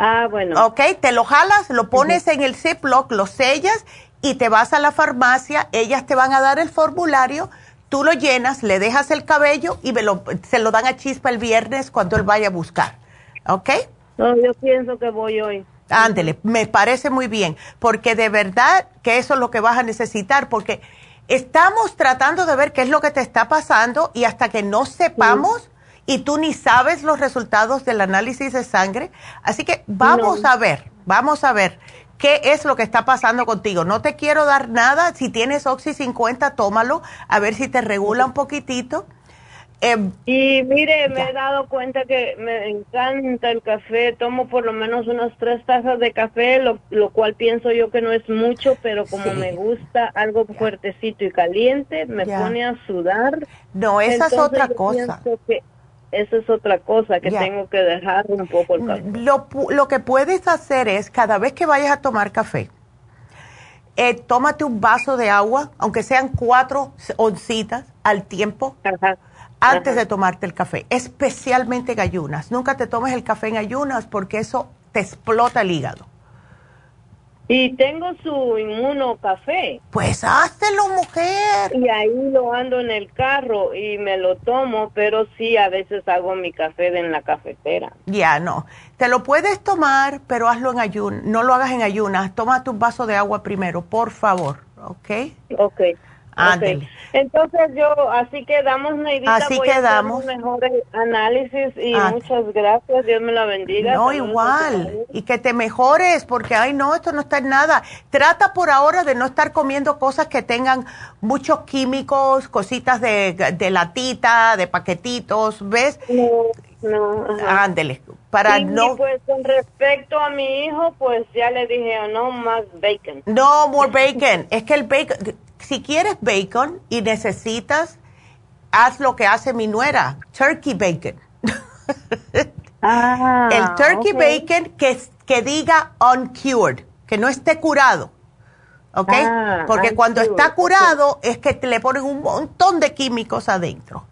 Ah, bueno. Ok, te lo jalas, lo pones en el Ziploc, lo sellas y te vas a la farmacia, ellas te van a dar el formulario, tú lo llenas, le dejas el cabello y se lo dan a Chispa el viernes cuando él vaya a buscar. ¿Ok? No, yo pienso que voy hoy. Ándele, me parece muy bien, porque de verdad que eso es lo que vas a necesitar, porque estamos tratando de ver qué es lo que te está pasando y hasta que no sepamos y tú ni sabes los resultados del análisis de sangre. Así que vamos a ver, vamos a ver qué es lo que está pasando contigo. No te quiero dar nada. Si tienes Oxy 50, tómalo, a ver si te regula un poquitito. Em, y mire, me he dado cuenta que me encanta el café, tomo por lo menos unas tres tazas de café, lo, lo cual pienso yo que no es mucho, pero como me gusta algo fuertecito y caliente, me pone a sudar. No, esa es otra cosa. Esa es otra cosa que tengo que dejar un poco el café. Lo, lo, que puedes hacer es, cada vez que vayas a tomar café, eh, tómate un vaso de agua, aunque sean cuatro oncitas al tiempo, antes de tomarte el café, especialmente en ayunas. Nunca te tomes el café en ayunas porque eso te explota el hígado. Y tengo su inmuno café. Pues háztelo, mujer. Y ahí lo ando en el carro y me lo tomo, pero sí a veces hago mi café en la cafetera. Ya, no. Te lo puedes tomar, pero hazlo en ayunas. No lo hagas en ayunas. Toma tu vaso de agua primero, por favor. ¿Ok? Ok. Entonces yo, así quedamos, Neidita. Así voy quedamos. A mejores análisis y ah. muchas gracias. Dios me la bendiga. No, igual. Y que te mejores, porque, ay, no, esto no está en nada. Trata por ahora de no estar comiendo cosas que tengan muchos químicos, cositas de, de latita, de paquetitos, ¿ves? No. No, ándele, para no... pues con respecto a mi hijo, pues ya le dije, no más bacon. No more bacon, es que el bacon, si quieres bacon y necesitas, haz lo que hace mi nuera, turkey bacon. Ah, el turkey bacon que, que diga uncured, que no esté curado. ¿Ok? Ah, Porque cuando está curado es que te le ponen un montón de químicos adentro.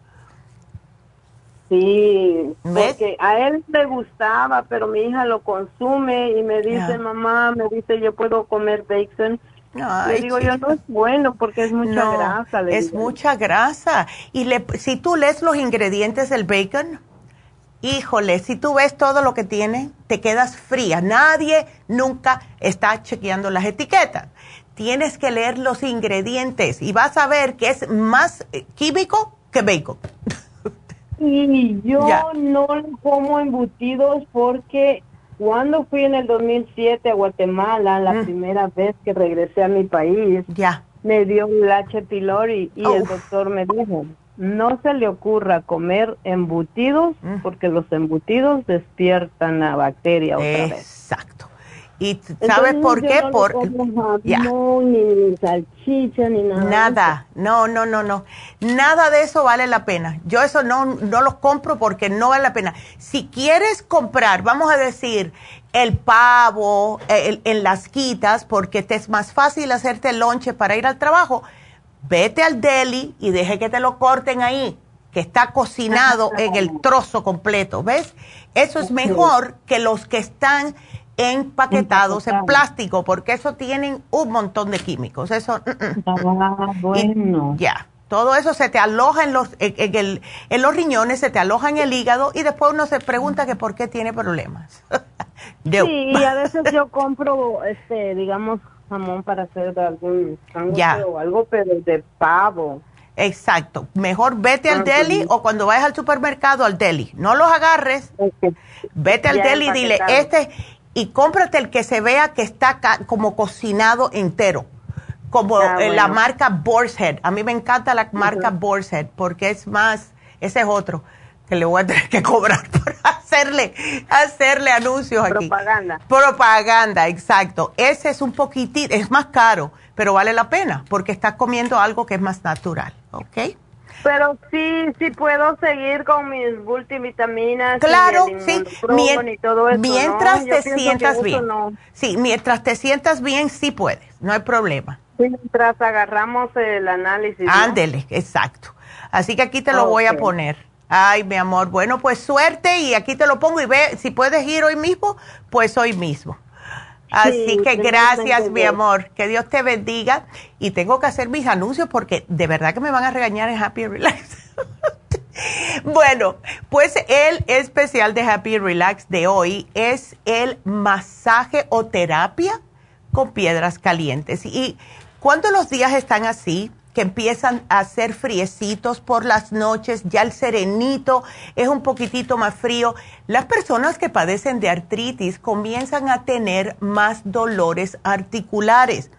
Sí, porque a él le gustaba, pero mi hija lo consume y me dice, mamá, me dice, yo puedo comer bacon. Le digo, yo no es bueno porque es mucha grasa. es mucha grasa. Y le, si tú lees los ingredientes del bacon, híjole, si tú ves todo lo que tiene, te quedas fría. Nadie nunca está chequeando las etiquetas. Tienes que leer los ingredientes y vas a ver que es más eh, químico que bacon. Y yo no como embutidos porque cuando fui en el 2007 a Guatemala, la mm. primera vez que regresé a mi país, ya. me dio un H. pylori y el doctor me dijo, no se le ocurra comer embutidos mm. porque los embutidos despiertan la bacteria otra vez. ¿Y sabes por qué? por ni salchicha ni nada. Nada, no, no, no, no. Nada de eso vale la pena. Yo eso no, no los compro porque no vale la pena. Si quieres comprar, vamos a decir, el pavo en las quitas, porque te es más fácil hacerte el lonche para ir al trabajo, vete al deli y deje que te lo corten ahí, que está cocinado en el trozo completo, ¿ves? Eso es mejor que los que están empaquetados en plástico, porque eso tienen un montón de químicos. Eso, mm, mm. Ah, bueno. ya, todo eso se te aloja en los, en, el, en los riñones, se te aloja en el hígado y después uno se pregunta que por qué tiene problemas. sí, y a veces yo compro, este, digamos, jamón para hacer algún sándwich o algo, pero de pavo. Exacto. Mejor vete al ah, deli o cuando vayas al supermercado al deli. No los agarres. Vete al deli y dile, este, y cómprate el que se vea que está como cocinado entero, como ah, la marca Borshead. A mí me encanta la marca Borshead porque es más, ese es otro que le voy a tener que cobrar por hacerle, hacerle anuncios aquí. Propaganda. Propaganda, exacto. Ese es un poquitito, es más caro, pero vale la pena porque estás comiendo algo que es más natural, ¿ok? Pero sí, sí puedo seguir con mis multivitaminas. Claro, sí. mientras te sientas bien. Sí, mientras te sientas bien, sí puedes, no hay problema. Mientras agarramos el análisis. Ándele, exacto. Así que aquí te lo voy a poner. Ay, mi amor, bueno, pues suerte y aquí te lo pongo y ve, si puedes ir hoy mismo, pues hoy mismo. Así que gracias, mi amor. Que Dios te bendiga. Y tengo que hacer mis anuncios porque de verdad que me van a regañar en Happy Relax. bueno, pues el especial de Happy Relax de hoy es el masaje o terapia con piedras calientes. Y cuando los días están así, que empiezan a hacer friecitos por las noches, ya el serenito es un poquitito más frío. Las personas que padecen de artritis comienzan a tener más dolores articulares.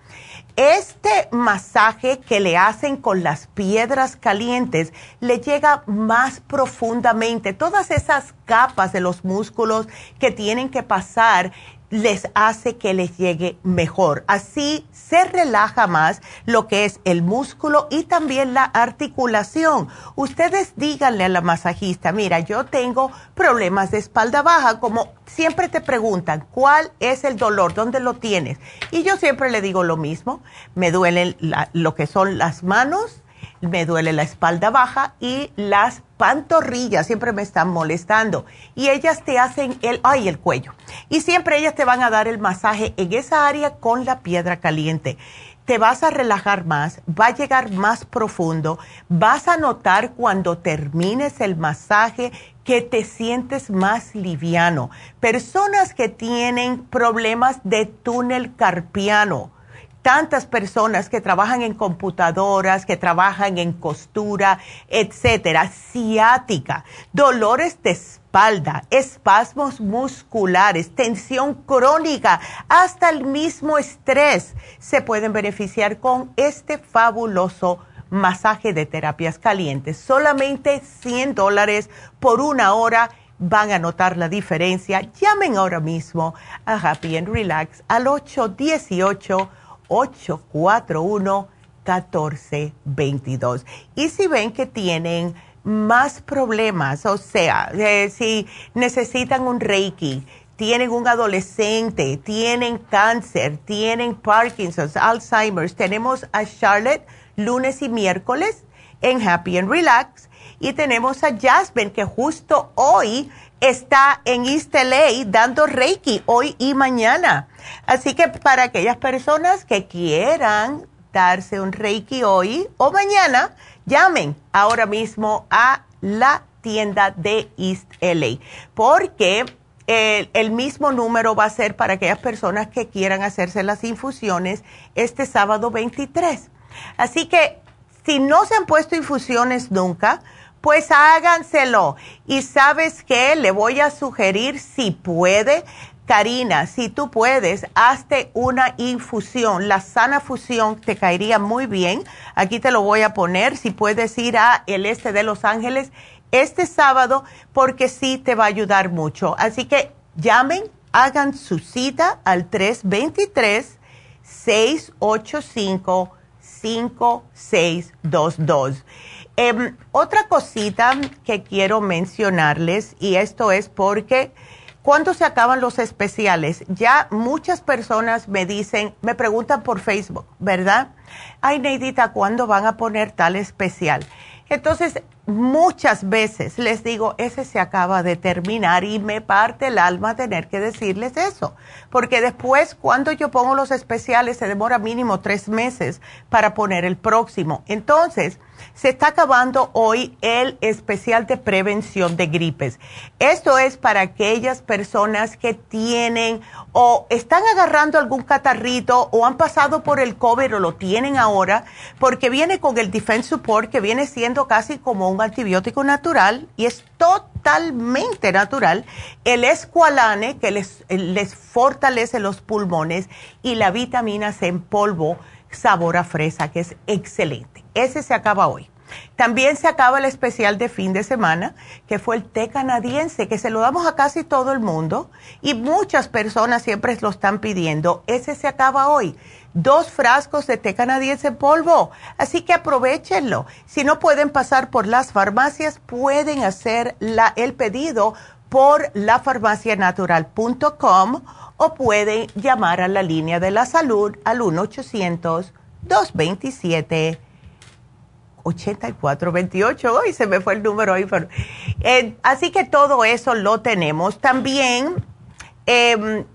Este masaje que le hacen con las piedras calientes le llega más profundamente. Todas esas capas de los músculos que tienen que pasar les hace que les llegue mejor. Así se relaja más lo que es el músculo y también la articulación. Ustedes díganle a la masajista, mira, yo tengo problemas de espalda baja, como siempre te preguntan, ¿cuál es el dolor? ¿Dónde lo tienes? Y yo siempre le digo lo mismo, me duelen lo que son las manos, me duele la espalda baja y las pantorrillas siempre me están molestando. Y ellas te hacen el, ay, el cuello. Y siempre ellas te van a dar el masaje en esa área con la piedra caliente. Te vas a relajar más, va a llegar más profundo, vas a notar cuando termines el masaje que te sientes más liviano. Personas que tienen problemas de túnel carpiano, tantas personas que trabajan en computadoras, que trabajan en costura, etcétera, ciática, dolores de espalda, espasmos musculares, tensión crónica, hasta el mismo estrés, se pueden beneficiar con este fabuloso masaje de terapias calientes. Solamente 100 dólares por una hora van a notar la diferencia. Llamen ahora mismo a Happy and Relax al 818 841-1422. Y si ven que tienen más problemas, o sea, eh, si necesitan un Reiki, tienen un adolescente, tienen cáncer, tienen Parkinson's, Alzheimer's, tenemos a Charlotte lunes y miércoles en Happy and Relax Y tenemos a Jasmine, que justo hoy está en East LA dando Reiki, hoy y mañana. Así que para aquellas personas que quieran darse un Reiki hoy o mañana, llamen ahora mismo a la tienda de East LA, porque el, mismo número va a ser para aquellas personas que quieran hacerse las infusiones este sábado 23. Así que si no se han puesto infusiones nunca, pues háganselo. Y sabes qué, le voy a sugerir si puede. Karina, si tú puedes, hazte una infusión. La sana fusión te caería muy bien. Aquí te lo voy a poner. Si puedes ir a el este de Los Ángeles este sábado porque sí te va a ayudar mucho. Así que llamen, hagan su cita al 323-685-5622. Em, otra cosita que quiero mencionarles, y esto es porque cuando se acaban los especiales, ya muchas personas me dicen, me preguntan por Facebook, ¿verdad? Ay, Neidita, ¿cuándo van a poner tal especial? Entonces, muchas veces les digo, ese se acaba de terminar y me parte el alma tener que decirles eso, porque después cuando yo pongo los especiales se demora mínimo tres meses para poner el próximo. Entonces, se está acabando hoy el especial de prevención de gripes. Esto es para aquellas personas que tienen o están agarrando algún catarrito o han pasado por el COVID o lo tienen ahora, porque viene con el Defense Support que viene siendo casi como un antibiótico natural y es totalmente natural. El escualane que les, les fortalece los pulmones y la vitamina C en polvo sabor a fresa que es excelente. Ese se acaba hoy. También se acaba el especial de fin de semana, que fue el té canadiense, que se lo damos a casi todo el mundo y muchas personas siempre lo están pidiendo. Ese se acaba hoy. Dos frascos de té canadiense en polvo. Así que aprovechenlo. Si no pueden pasar por las farmacias, pueden hacer la, el pedido por lafarmacianatural.com o pueden llamar a la línea de la salud al 1 800 227 8428. Hoy se me fue el número ahí. Eh, así que todo eso lo tenemos. También em,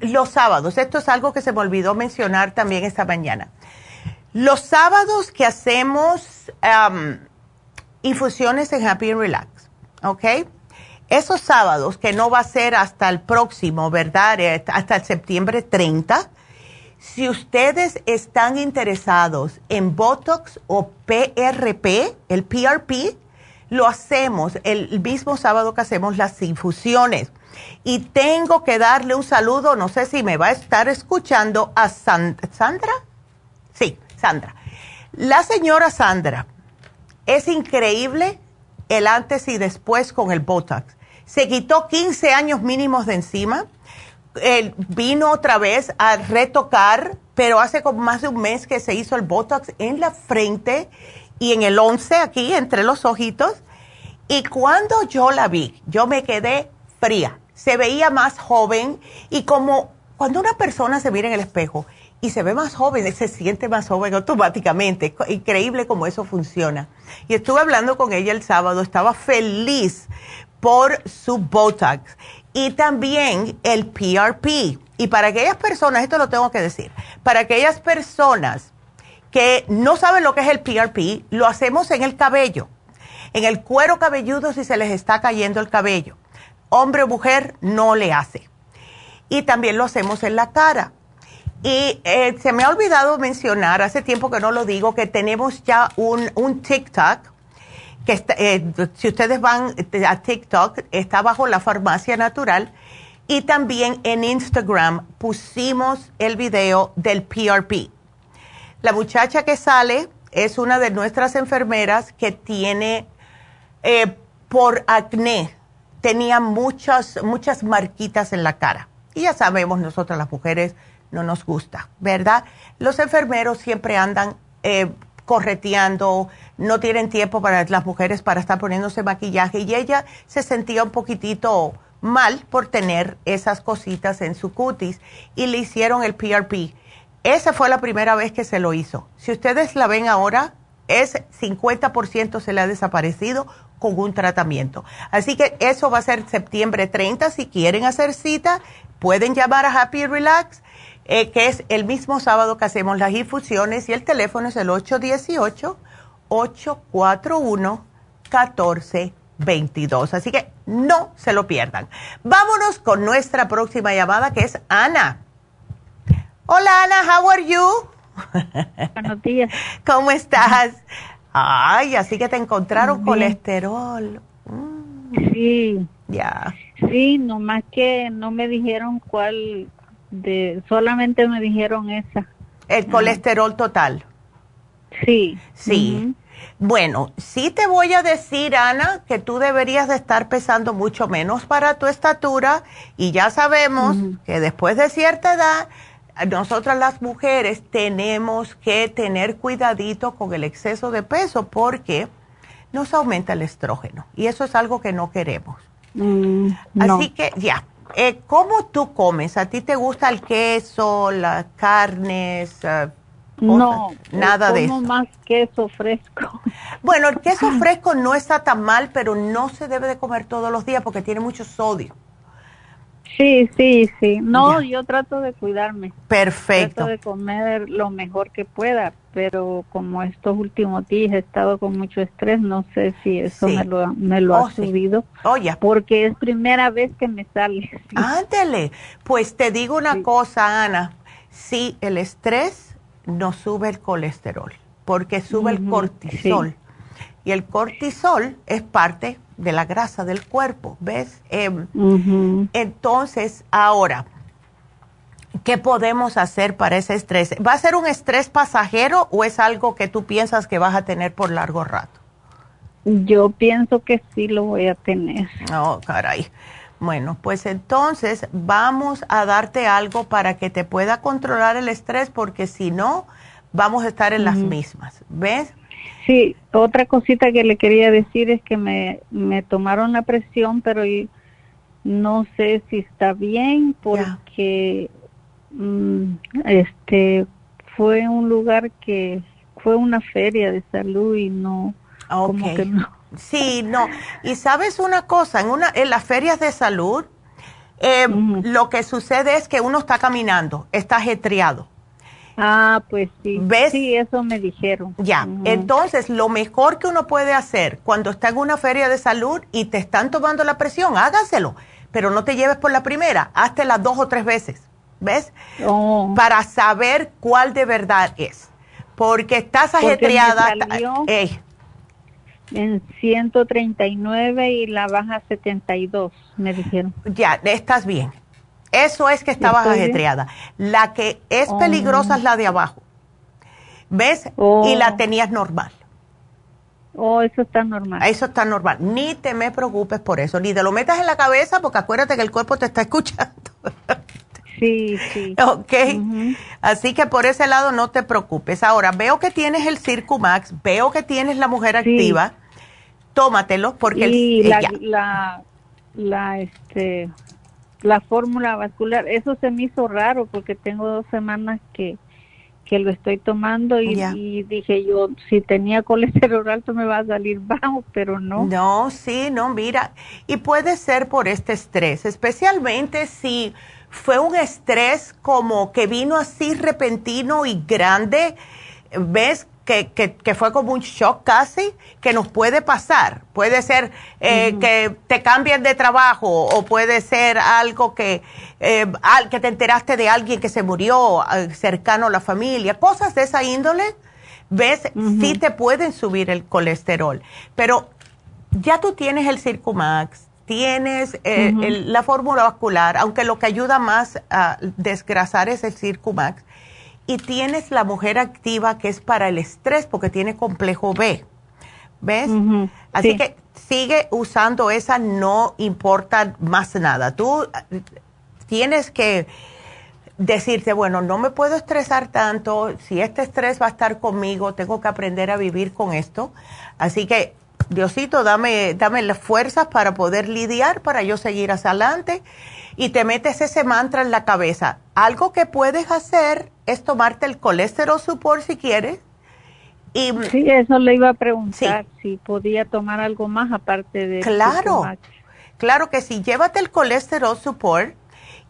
los sábados, esto es algo que se me olvidó mencionar también esta mañana. Los sábados que hacemos infusiones en Happy and Relax, ¿ok? Esos sábados, que no va a ser hasta el próximo, ¿verdad? Eh, hasta el septiembre 30 si ustedes están interesados en Botox o PRP, el PRP, lo hacemos el mismo sábado que hacemos las infusiones. Y tengo que darle un saludo, no sé si me va a estar escuchando, a Sandra. Sí, Sandra. La señora Sandra, es increíble el antes y después con el Botox. Se quitó 15 años mínimos de encima vino otra vez a retocar, pero hace como más de un mes que se hizo el Botox en la frente y en el 11 aquí, entre los ojitos. Y cuando yo la vi, yo me quedé fría. Se veía más joven y como cuando una persona se mira en el espejo y se ve más joven, se siente más joven automáticamente. Increíble cómo eso funciona. Y estuve hablando con ella el sábado, estaba feliz por su Botox y también el PRP. Y para aquellas personas, esto lo tengo que decir, para aquellas personas que no saben lo que es el PRP, lo hacemos en el cabello, en el cuero cabelludo si se les está cayendo el cabello. Hombre o mujer no le hace. Y también lo hacemos en la cara. Y eh, se me ha olvidado mencionar, hace tiempo que no lo digo, que tenemos ya un, TikTok que eh, si ustedes van a TikTok, está bajo la farmacia natural. Y también en Instagram pusimos el video del PRP. La muchacha que sale es una de nuestras enfermeras que tiene eh, por acné, tenía muchas, muchas marquitas en la cara. Y ya sabemos, nosotras las mujeres no nos gusta, ¿verdad? Los enfermeros siempre andan eh, correteando, no tienen tiempo para las mujeres para estar poniéndose maquillaje y ella se sentía un poquitito mal por tener esas cositas en su cutis y le hicieron el PRP. Esa fue la primera vez que se lo hizo. Si ustedes la ven ahora, es 50% se le ha desaparecido con un tratamiento. Así que eso va a ser septiembre 30. Si quieren hacer cita, pueden llamar a Happy Relax, eh, que es el mismo sábado que hacemos las infusiones y el teléfono es el 818-841-1422. Así que no se lo pierdan. Vámonos con nuestra próxima llamada que es Ana. Hola Ana, how are you? Buenos días. ¿Cómo estás? Ay, así que te encontraron colesterol. Mm. Sí. Ya. Sí, nomás que no me dijeron cuál, de, solamente me dijeron esa. El colesterol total. Sí. Sí. Bueno, sí te voy a decir, Ana, que tú deberías de estar pesando mucho menos para tu estatura y ya sabemos que después de cierta edad nosotras las mujeres tenemos que tener cuidadito con el exceso de peso porque nos aumenta el estrógeno y eso es algo que no queremos. Mm, Así que ya, eh, ¿cómo tú comes? ¿A ti te gusta el queso, las carnes? Uh, no, nada de eso. más queso fresco. Bueno, el queso fresco no está tan mal, pero no se debe de comer todos los días porque tiene mucho sodio. Sí, sí, sí. No, yo trato de cuidarme. Perfecto. Trato de comer lo mejor que pueda, pero como estos últimos días he estado con mucho estrés, no sé si eso me lo, me lo Oh, ha sí. subido. Oye. Porque es primera vez que me sale. Ándele. Pues te digo una cosa, Ana. Sí, el estrés nos sube el colesterol, porque sube el cortisol. Y el cortisol es parte de la grasa del cuerpo, ¿ves? Em. Entonces, ahora, ¿qué podemos hacer para ese estrés? ¿Va a ser un estrés pasajero o es algo que tú piensas que vas a tener por largo rato? Yo pienso que sí lo voy a tener. Oh, caray. Bueno, pues entonces vamos a darte algo para que te pueda controlar el estrés porque si no, vamos a estar en las mismas. ¿Ves? Sí, otra cosita que le quería decir es que me, me tomaron la presión, pero no sé si está bien porque mm, este fue un lugar que fue una feria de salud y no como Ok. que no. Sí, no. Y sabes una cosa, en, una, en las ferias de salud, eh, lo que sucede es que uno está caminando, está ajetreado. Ah, pues sí. ¿Ves? Sí, eso me dijeron. Ya, entonces lo mejor que uno puede hacer cuando está en una feria de salud y te están tomando la presión, hágaselo, pero no te lleves por la primera, hazte las dos o tres veces, ¿ves? Oh. Para saber cuál de verdad es, porque estás Porque me ajetreada. salió- Ey, En 139 y la baja 72, me dijeron. ya, estás bien. Eso es que estabas ajetreada. La que es Oh. peligrosa es la de abajo, ¿ves? Oh. Y la tenías normal. Oh, eso está normal. Eso está normal. Ni te me preocupes por eso, ni te lo metas en la cabeza porque acuérdate que el cuerpo te está escuchando. Sí, sí. ok. Así que por ese lado no te preocupes. Ahora, veo que tienes el Circumax, veo que tienes la mujer activa. Tómatelo porque y el, la, ya. la, la, este, la fórmula vascular, eso se me hizo raro porque tengo dos semanas que, que lo estoy tomando y, dije yo, si tenía colesterol alto me va a salir bajo, pero no. No, sí, no, mira. Y puede ser por este estrés, especialmente si fue un estrés como que vino así repentino y grande, ¿ves? Que, que, que fue como un shock casi, que nos puede pasar. Puede ser eh, que te cambien de trabajo o puede ser algo que, eh, al, que te enteraste de alguien que se murió eh, cercano a la familia, cosas de esa índole. ¿Ves? Sí te pueden subir el colesterol. Pero ya tú tienes el Circumax, tienes eh, el- la fórmula vascular, aunque lo que ayuda más a desgrasar es el Circumax, y tienes la mujer activa que es para el estrés porque tiene complejo B. ¿Ves? Así sí. que sigue usando esa, no importa más nada. Tú eh, tienes que decirte, bueno, no me puedo estresar tanto, si este estrés va a estar conmigo, tengo que aprender a vivir con esto. Así que, Diosito, dame, dame las fuerzas para poder lidiar, para yo seguir hacia adelante. Y te metes ese mantra en la cabeza. Algo que puedes hacer es tomarte el colesterol support si quieres, Y, sí, eso le iba a preguntar, si podía tomar algo más aparte de... Claro, claro que sí, llévate el colesterol support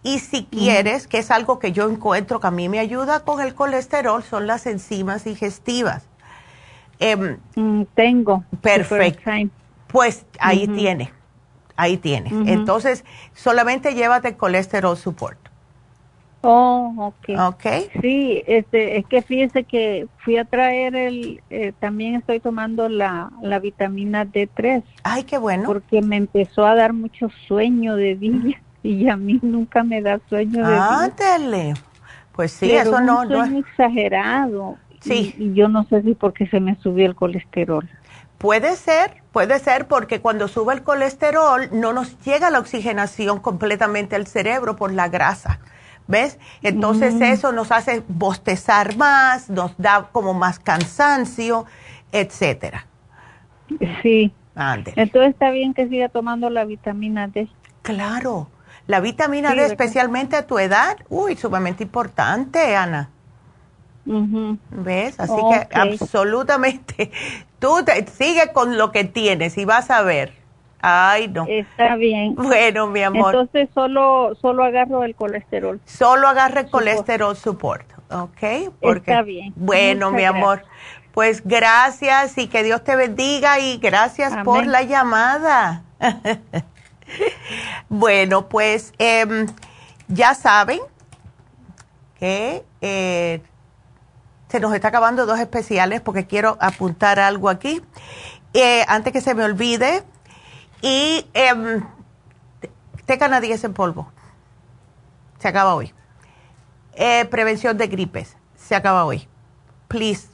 y si quieres, que es algo que yo encuentro que a mí me ayuda con el colesterol, son las enzimas digestivas. Em, mm, tengo. Perfecto. Pues ahí tiene, ahí tienes. Entonces, solamente llévate el colesterol support. Oh, ok. Ok. Sí, este, es que fíjese que fui a traer el, eh, también estoy tomando la, la vitamina D3. Ay, qué bueno. Porque me empezó a dar mucho sueño de día y a mí nunca me da sueño de día. Pues sí, eso no, no es exagerado. Sí. Y, yo no sé si porque se me subió el colesterol. Puede ser, puede ser porque cuando sube el colesterol no nos llega la oxigenación completamente al cerebro por la grasa. ¿Ves? Entonces mm. eso nos hace bostezar más, nos da como más cansancio, etcétera. Sí. Entonces está bien que siga tomando la vitamina D. Claro. La vitamina D, especialmente a tu edad, uy, sumamente importante, Ana. ¿Ves? Así que absolutamente, tú te, sigue con lo que tienes y vas a ver. Ay, no. Está bien. Bueno, mi amor. Entonces solo solo agarro el colesterol. Solo agarre el colesterol support, ¿ok? Porque, Está bien. Bueno, mi amor. Pues gracias y que Dios te bendiga y gracias por la llamada. bueno, pues em, ya saben que eh, se nos está acabando dos especiales porque quiero apuntar algo aquí. Eh, antes que se me olvide, y eh, té canadiense en polvo. Se acaba hoy. Eh, prevención de gripes. Se acaba hoy. Please,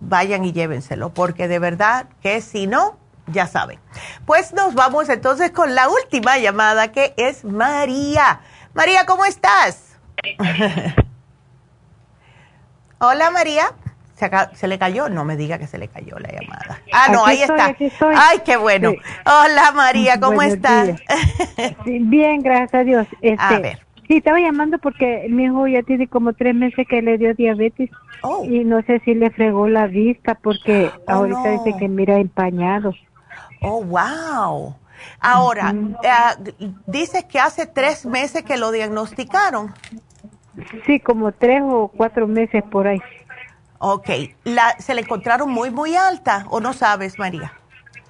vayan y llévenselo, porque de verdad que si no, ya saben. Pues nos vamos entonces con la última llamada que es María. María, ¿cómo estás? Hola María. ¿Se, le cayó? No me diga que se le cayó la llamada. Ah, no, ahí está. Ay, qué bueno. Hola María, ¿cómo estás? Bien, gracias a Dios. Este, a ver. Sí, estaba llamando porque mi hijo ya tiene como tres meses que le dio diabetes oh. y no sé si le fregó la vista porque oh, ahorita dice que mira empañado. Oh, wow. Ahora, eh, dices que hace tres meses que lo diagnosticaron. Sí, como tres o cuatro meses por ahí. Ok, la, ¿se le encontraron muy, muy alta o no sabes, María?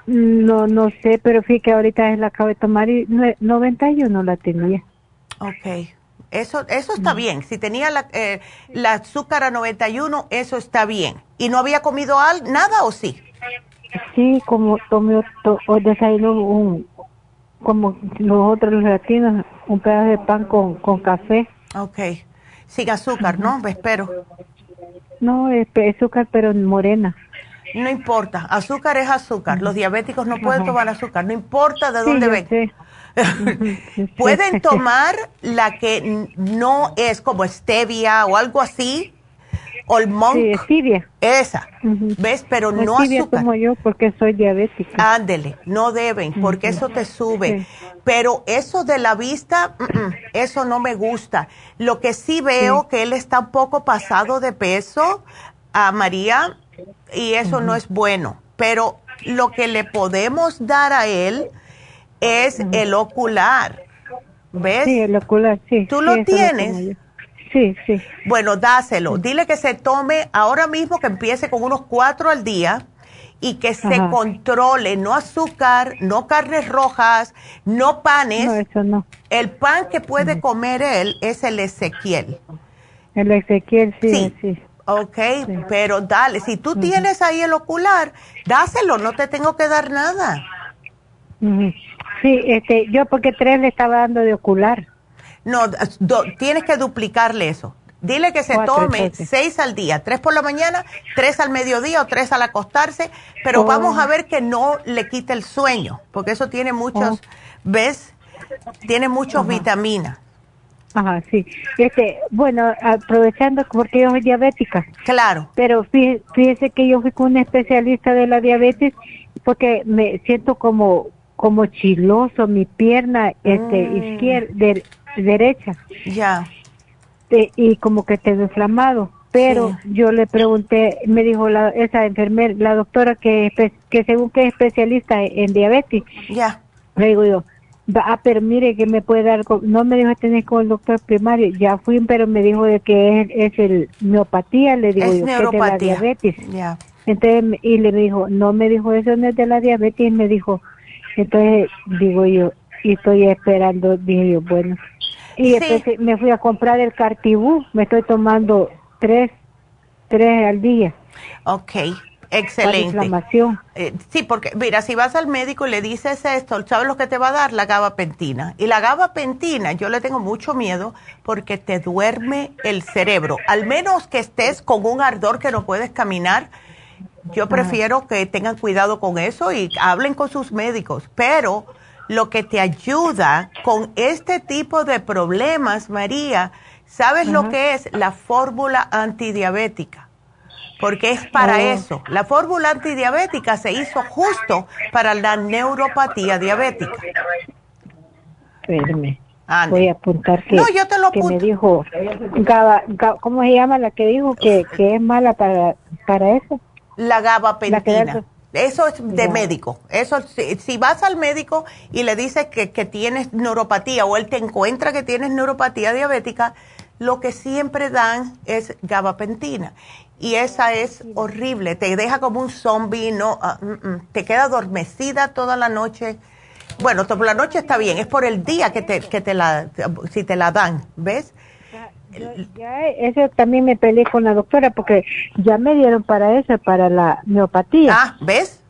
No, no sé, pero fíjate que ahorita la acabo de tomar y 91 la tenía. Ok, eso, eso está bien. Si tenía la, eh, la azúcar a 91, eso está bien. ¿Y no había comido al, nada o sí? Sí, como tomé o desayuno un, como nosotros los latinos, un pedazo de pan con, con café. Ok, sin azúcar, ¿no? Espero. No, es azúcar, pero morena. No importa, azúcar es azúcar. Los diabéticos no pueden tomar azúcar, no importa de dónde ven. pueden tomar la que no es como stevia o algo así, o el monk. Sí, stevia. Esa, ¿ves? Pero no azúcar. como yo porque soy diabética. Ándele, no deben, porque eso te sube. Pero eso de la vista, eso no me gusta. Lo que sí veo que él está un poco pasado de peso a María y eso no es bueno. Pero lo que le podemos dar a él es el ocular. ¿Ves? Sí, el ocular, sí. ¿Tú lo tienes? Sí, sí. Bueno, dáselo. Dile que se tome ahora mismo, que empiece con unos cuatro al día y que se controle, no azúcar, no carnes rojas, no panes. No, eso no. El pan que puede comer él es el Ezequiel. El Ezequiel, sí. Sí. Ok, pero dale, si tú tienes ahí el ocular, dáselo, no te tengo que dar nada. Sí, este, yo porque tres le estaba dando de ocular. No, tienes que duplicarle eso. Dile que se tome seis al día, tres por la mañana, tres al mediodía o tres al acostarse, pero oh. vamos a ver que no le quite el sueño, porque eso tiene muchos, oh. ¿ves? Tiene muchos vitaminas. Ajá, sí. Este, bueno, aprovechando porque yo soy diabética. Claro. Pero fíjese que yo fui con un especialista de la diabetes porque me siento como como chiloso mi pierna este mm. izquierda derecha. Ya. y como que te inflamado. pero yo le pregunté, me dijo la, esa enfermera, la doctora que, que según que es especialista en diabetes. Ya. Le digo yo, ah, pero mire que me puede dar, no me dijo tener con el doctor primario, ya fui, pero me dijo de que es, es el neopatía, le digo yo, que es de la diabetes. Ya. Entonces, y le dijo, no me dijo eso no es de la diabetes, me dijo, entonces digo yo, y estoy esperando, dije yo, bueno. Y después me fui a comprar el Cartibú, me estoy tomando tres, tres al día. Ok, excelente. Eh, sí, porque mira, si vas al médico y le dices esto, ¿sabes lo que te va a dar? La gabapentina. Y la gabapentina, yo le tengo mucho miedo porque te duerme el cerebro. Al menos que estés con un ardor que no puedes caminar, yo prefiero que tengan cuidado con eso y hablen con sus médicos. Pero lo que te ayuda con este tipo de problemas, María, ¿sabes lo que es? La fórmula antidiabética. Porque es para oh. eso. La fórmula antidiabética se hizo justo para la neuropatía diabética. Espérame. Voy a apuntar que, no, yo te lo que me dijo, ¿cómo se llama la que dijo que, que es mala para, para eso? La gabapentina. Eso es de médico. Eso, si, vas al médico y le dices que, que, tienes neuropatía o él te encuentra que tienes neuropatía diabética, lo que siempre dan es gabapentina. Y esa es horrible. Te deja como un zombie, no, mm. te queda adormecida toda la noche. Bueno, por la noche está bien, es por el día que te, que te la, si te la dan, ¿ves? Ya eso también me peleé con la doctora porque ya me dieron para eso, para la neopatía. Ah, ¿ves?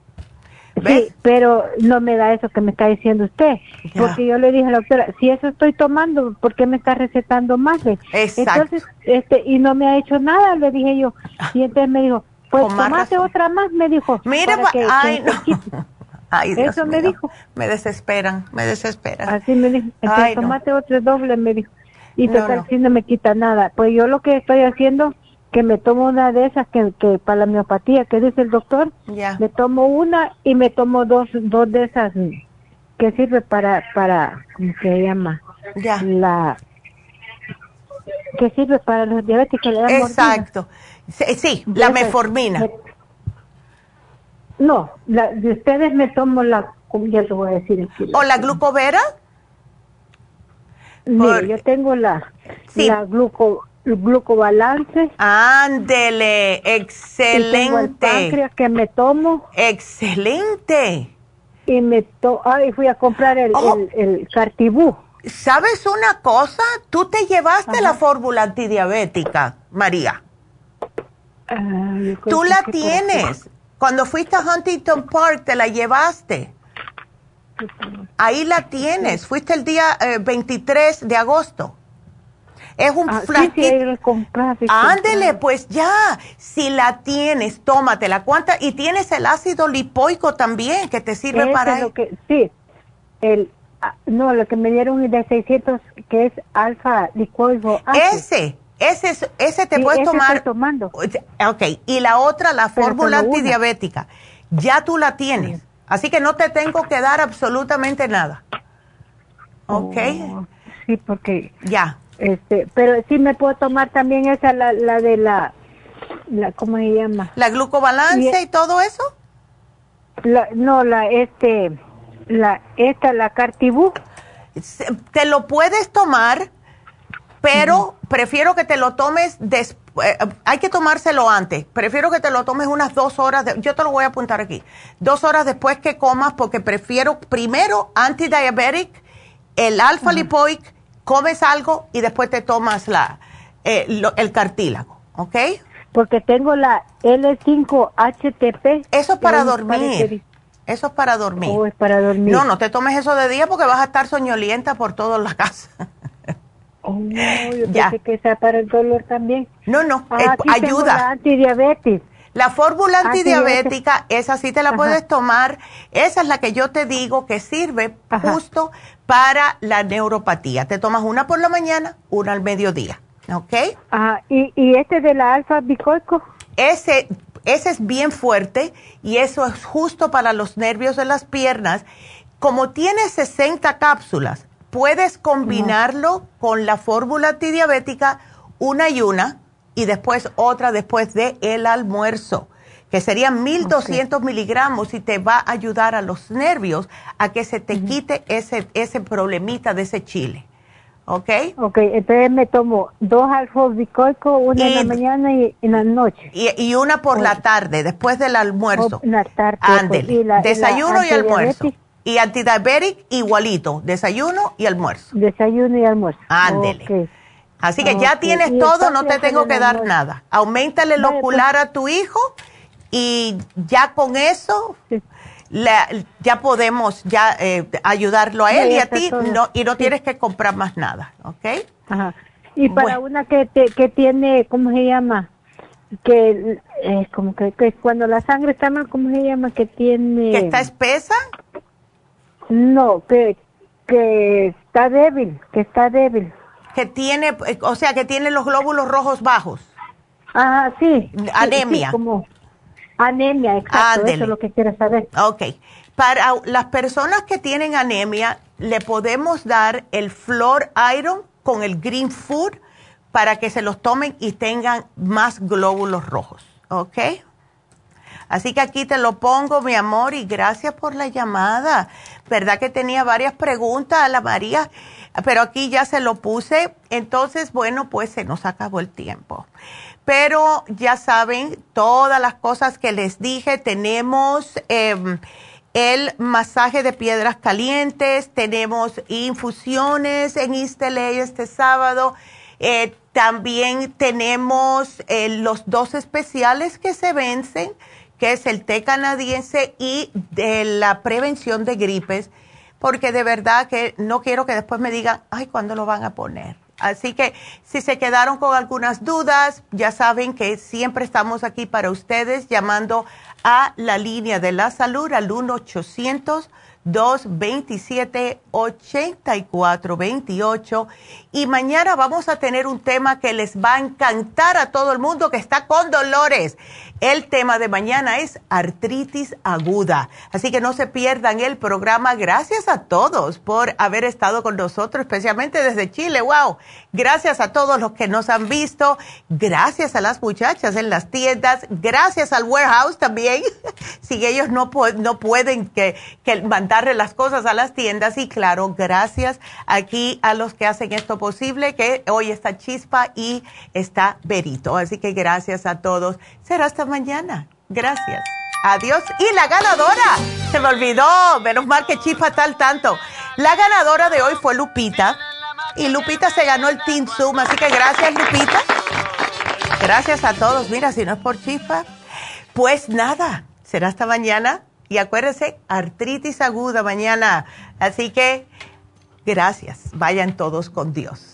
Sí, pero no me da eso que me está diciendo usted. Porque yo le dije a la doctora, si eso estoy tomando, ¿por qué me está recetando más? Entonces, este, y no me ha hecho nada, le dije yo. Y entonces me dijo, pues tomate otra más, me dijo. Mira, ay, no. Ay, eso me dijo. Me desesperan, me desesperan. Así me dijo. Entonces, tomate otra doble, me dijo y total no, no me quita nada. Pues yo lo que estoy haciendo que me tomo una de esas que, que para la miopatía, que dice el doctor, me tomo una y me tomo dos dos de esas que sirve para para ¿cómo se llama? Ya. La que sirve para los diabéticos. Exacto. Sí, la meformina. no, la, de ustedes me tomo la, ya te voy a decir. ¿O la glucovera? Mire, yo tengo la, la gluco, el glucobalance. Ándele, excelente. el que me tomo. Excelente. Y me to ay, fui a comprar el, oh. el, cartibú. ¿Sabes una cosa? Tú te llevaste la fórmula antidiabética, María. Ah, Tú la tienes. Cuando fuiste a Huntington Park, te la llevaste. Ahí la tienes. Fuiste el día 23 eh, de agosto. Es un ah, Ándele, pues ya. Si la tienes, tómatela. ¿Cuánta? Y tienes el ácido lipoico también, que te sirve para... Lo que, sí. El, ah, no, lo que me dieron de 600, que es alfa lipoico. Ese. Ese, ese te puedes tomar. tomando. Ok, y la otra, la fórmula antidiabética, ya tú la tienes. Así que no te tengo que dar absolutamente nada. ¿Ok? Oh, sí, porque... Ya. Este, pero sí me puedo tomar también esa, la, la de la, la, ¿cómo se llama? ¿La glucobalance y, todo eso? La, no, la, este, la, esta, la Cartibú. Te lo puedes tomar, pero prefiero que te lo tomes después eh, hay que tomárselo antes. Prefiero que te lo tomes unas dos horas. yo te lo voy a apuntar aquí. Dos horas después que comas, porque prefiero primero antidiabetic, el alfa lipoic, comes algo y después te tomas la, eh, el cartílago. ¿Ok? Porque tengo la L5-HTP. Eso es para dormir. Eso es para dormir. Oh, es para dormir. No, no te tomes eso de día porque vas a estar soñolienta por toda la casa. Oh, yo ya. pensé que sea para el dolor también. No, no, ah, ayuda. La antidiabetes. La fórmula antidiabética, esa sí te la puedes tomar. Esa es la que yo te digo que sirve justo para la neuropatía. Te tomas una por la mañana, una al mediodía. ¿Ok? Ah, ¿y, y este de la alfa bicoico? Ese, ese es bien fuerte y eso es justo para los nervios de las piernas. Como tiene 60 cápsulas, puedes combinarlo con la fórmula antidiabética, una y una, y después otra después de el almuerzo, que serían 1200 miligramos y te va a ayudar a los nervios a que se te quite ese, ese problemita de ese chile. ¿Ok? Ok, entonces me tomo dos bicoico, una en la mañana y en la noche. Y, una por la tarde, después del almuerzo. La tarde. Ándele. Desayuno y, almuerzo. Y antidiabetic igualito, desayuno y almuerzo. Desayuno y almuerzo. Ándele. Así que ya tienes todo, no te tengo que dar nada. Aumentale el pues. ocular a tu hijo y ya con eso ya podemos ya eh, ayudarlo a él y a ti no, y no tienes que comprar más nada, ¿ok? Ajá. Y para una que, que tiene, ¿cómo se llama? Que eh, como que, cuando la sangre está mal, ¿cómo se llama? Que tiene... ¿Que está espesa? No, que, que está débil, que está débil. Que tiene, o sea, que tiene los glóbulos rojos bajos. Ah, sí. Anemia. como, Anemia, exacto, eso es lo que quiero saber. Ok, para las personas que tienen anemia, le podemos dar el Flor Iron con el Green Food para que se los tomen y tengan más glóbulos rojos, ¿ok? Así que aquí te lo pongo, mi amor, y gracias por la llamada. ¿Verdad que tenía varias preguntas a la María? Pero aquí ya se lo puse. Entonces, bueno, pues se nos acabó el tiempo. Pero ya saben, todas las cosas que les dije, tenemos em, el masaje de piedras calientes, tenemos infusiones en Isteley este sábado, eh, también tenemos eh, los dos especiales que se vencen, que es el té canadiense y de la prevención de gripes, porque de verdad que no quiero que después me digan, ay, ¿cuándo lo van a poner? Así que si se quedaron con algunas dudas, ya saben que siempre estamos aquí para ustedes llamando a la línea de la salud al 1-800-227-8428. Y mañana vamos a tener un tema que les va a encantar a todo el mundo que está con dolores. El tema de mañana es artritis aguda. Así que no se pierdan el programa. Gracias a todos por haber estado con nosotros, especialmente desde Chile. ¡Wow! Gracias a todos los que nos han visto. Gracias a las muchachas en las tiendas. Gracias al warehouse también. si ellos no, no pueden que, que mandarle las cosas a las tiendas. Y claro, gracias aquí a los que hacen esto posible, que hoy está Chispa y está Berito. Así que gracias a todos. Será hasta mañana. Gracias. Adiós. Y la ganadora, se me olvidó, menos mal que Chispa tal tanto. La ganadora de hoy fue Lupita. Y Lupita se ganó el Team Zoom, así que gracias Lupita. Gracias a todos. Mira, si no es por Chispa, pues nada, será hasta mañana. Y acuérdense, artritis aguda mañana. Así que gracias. Vayan todos con Dios.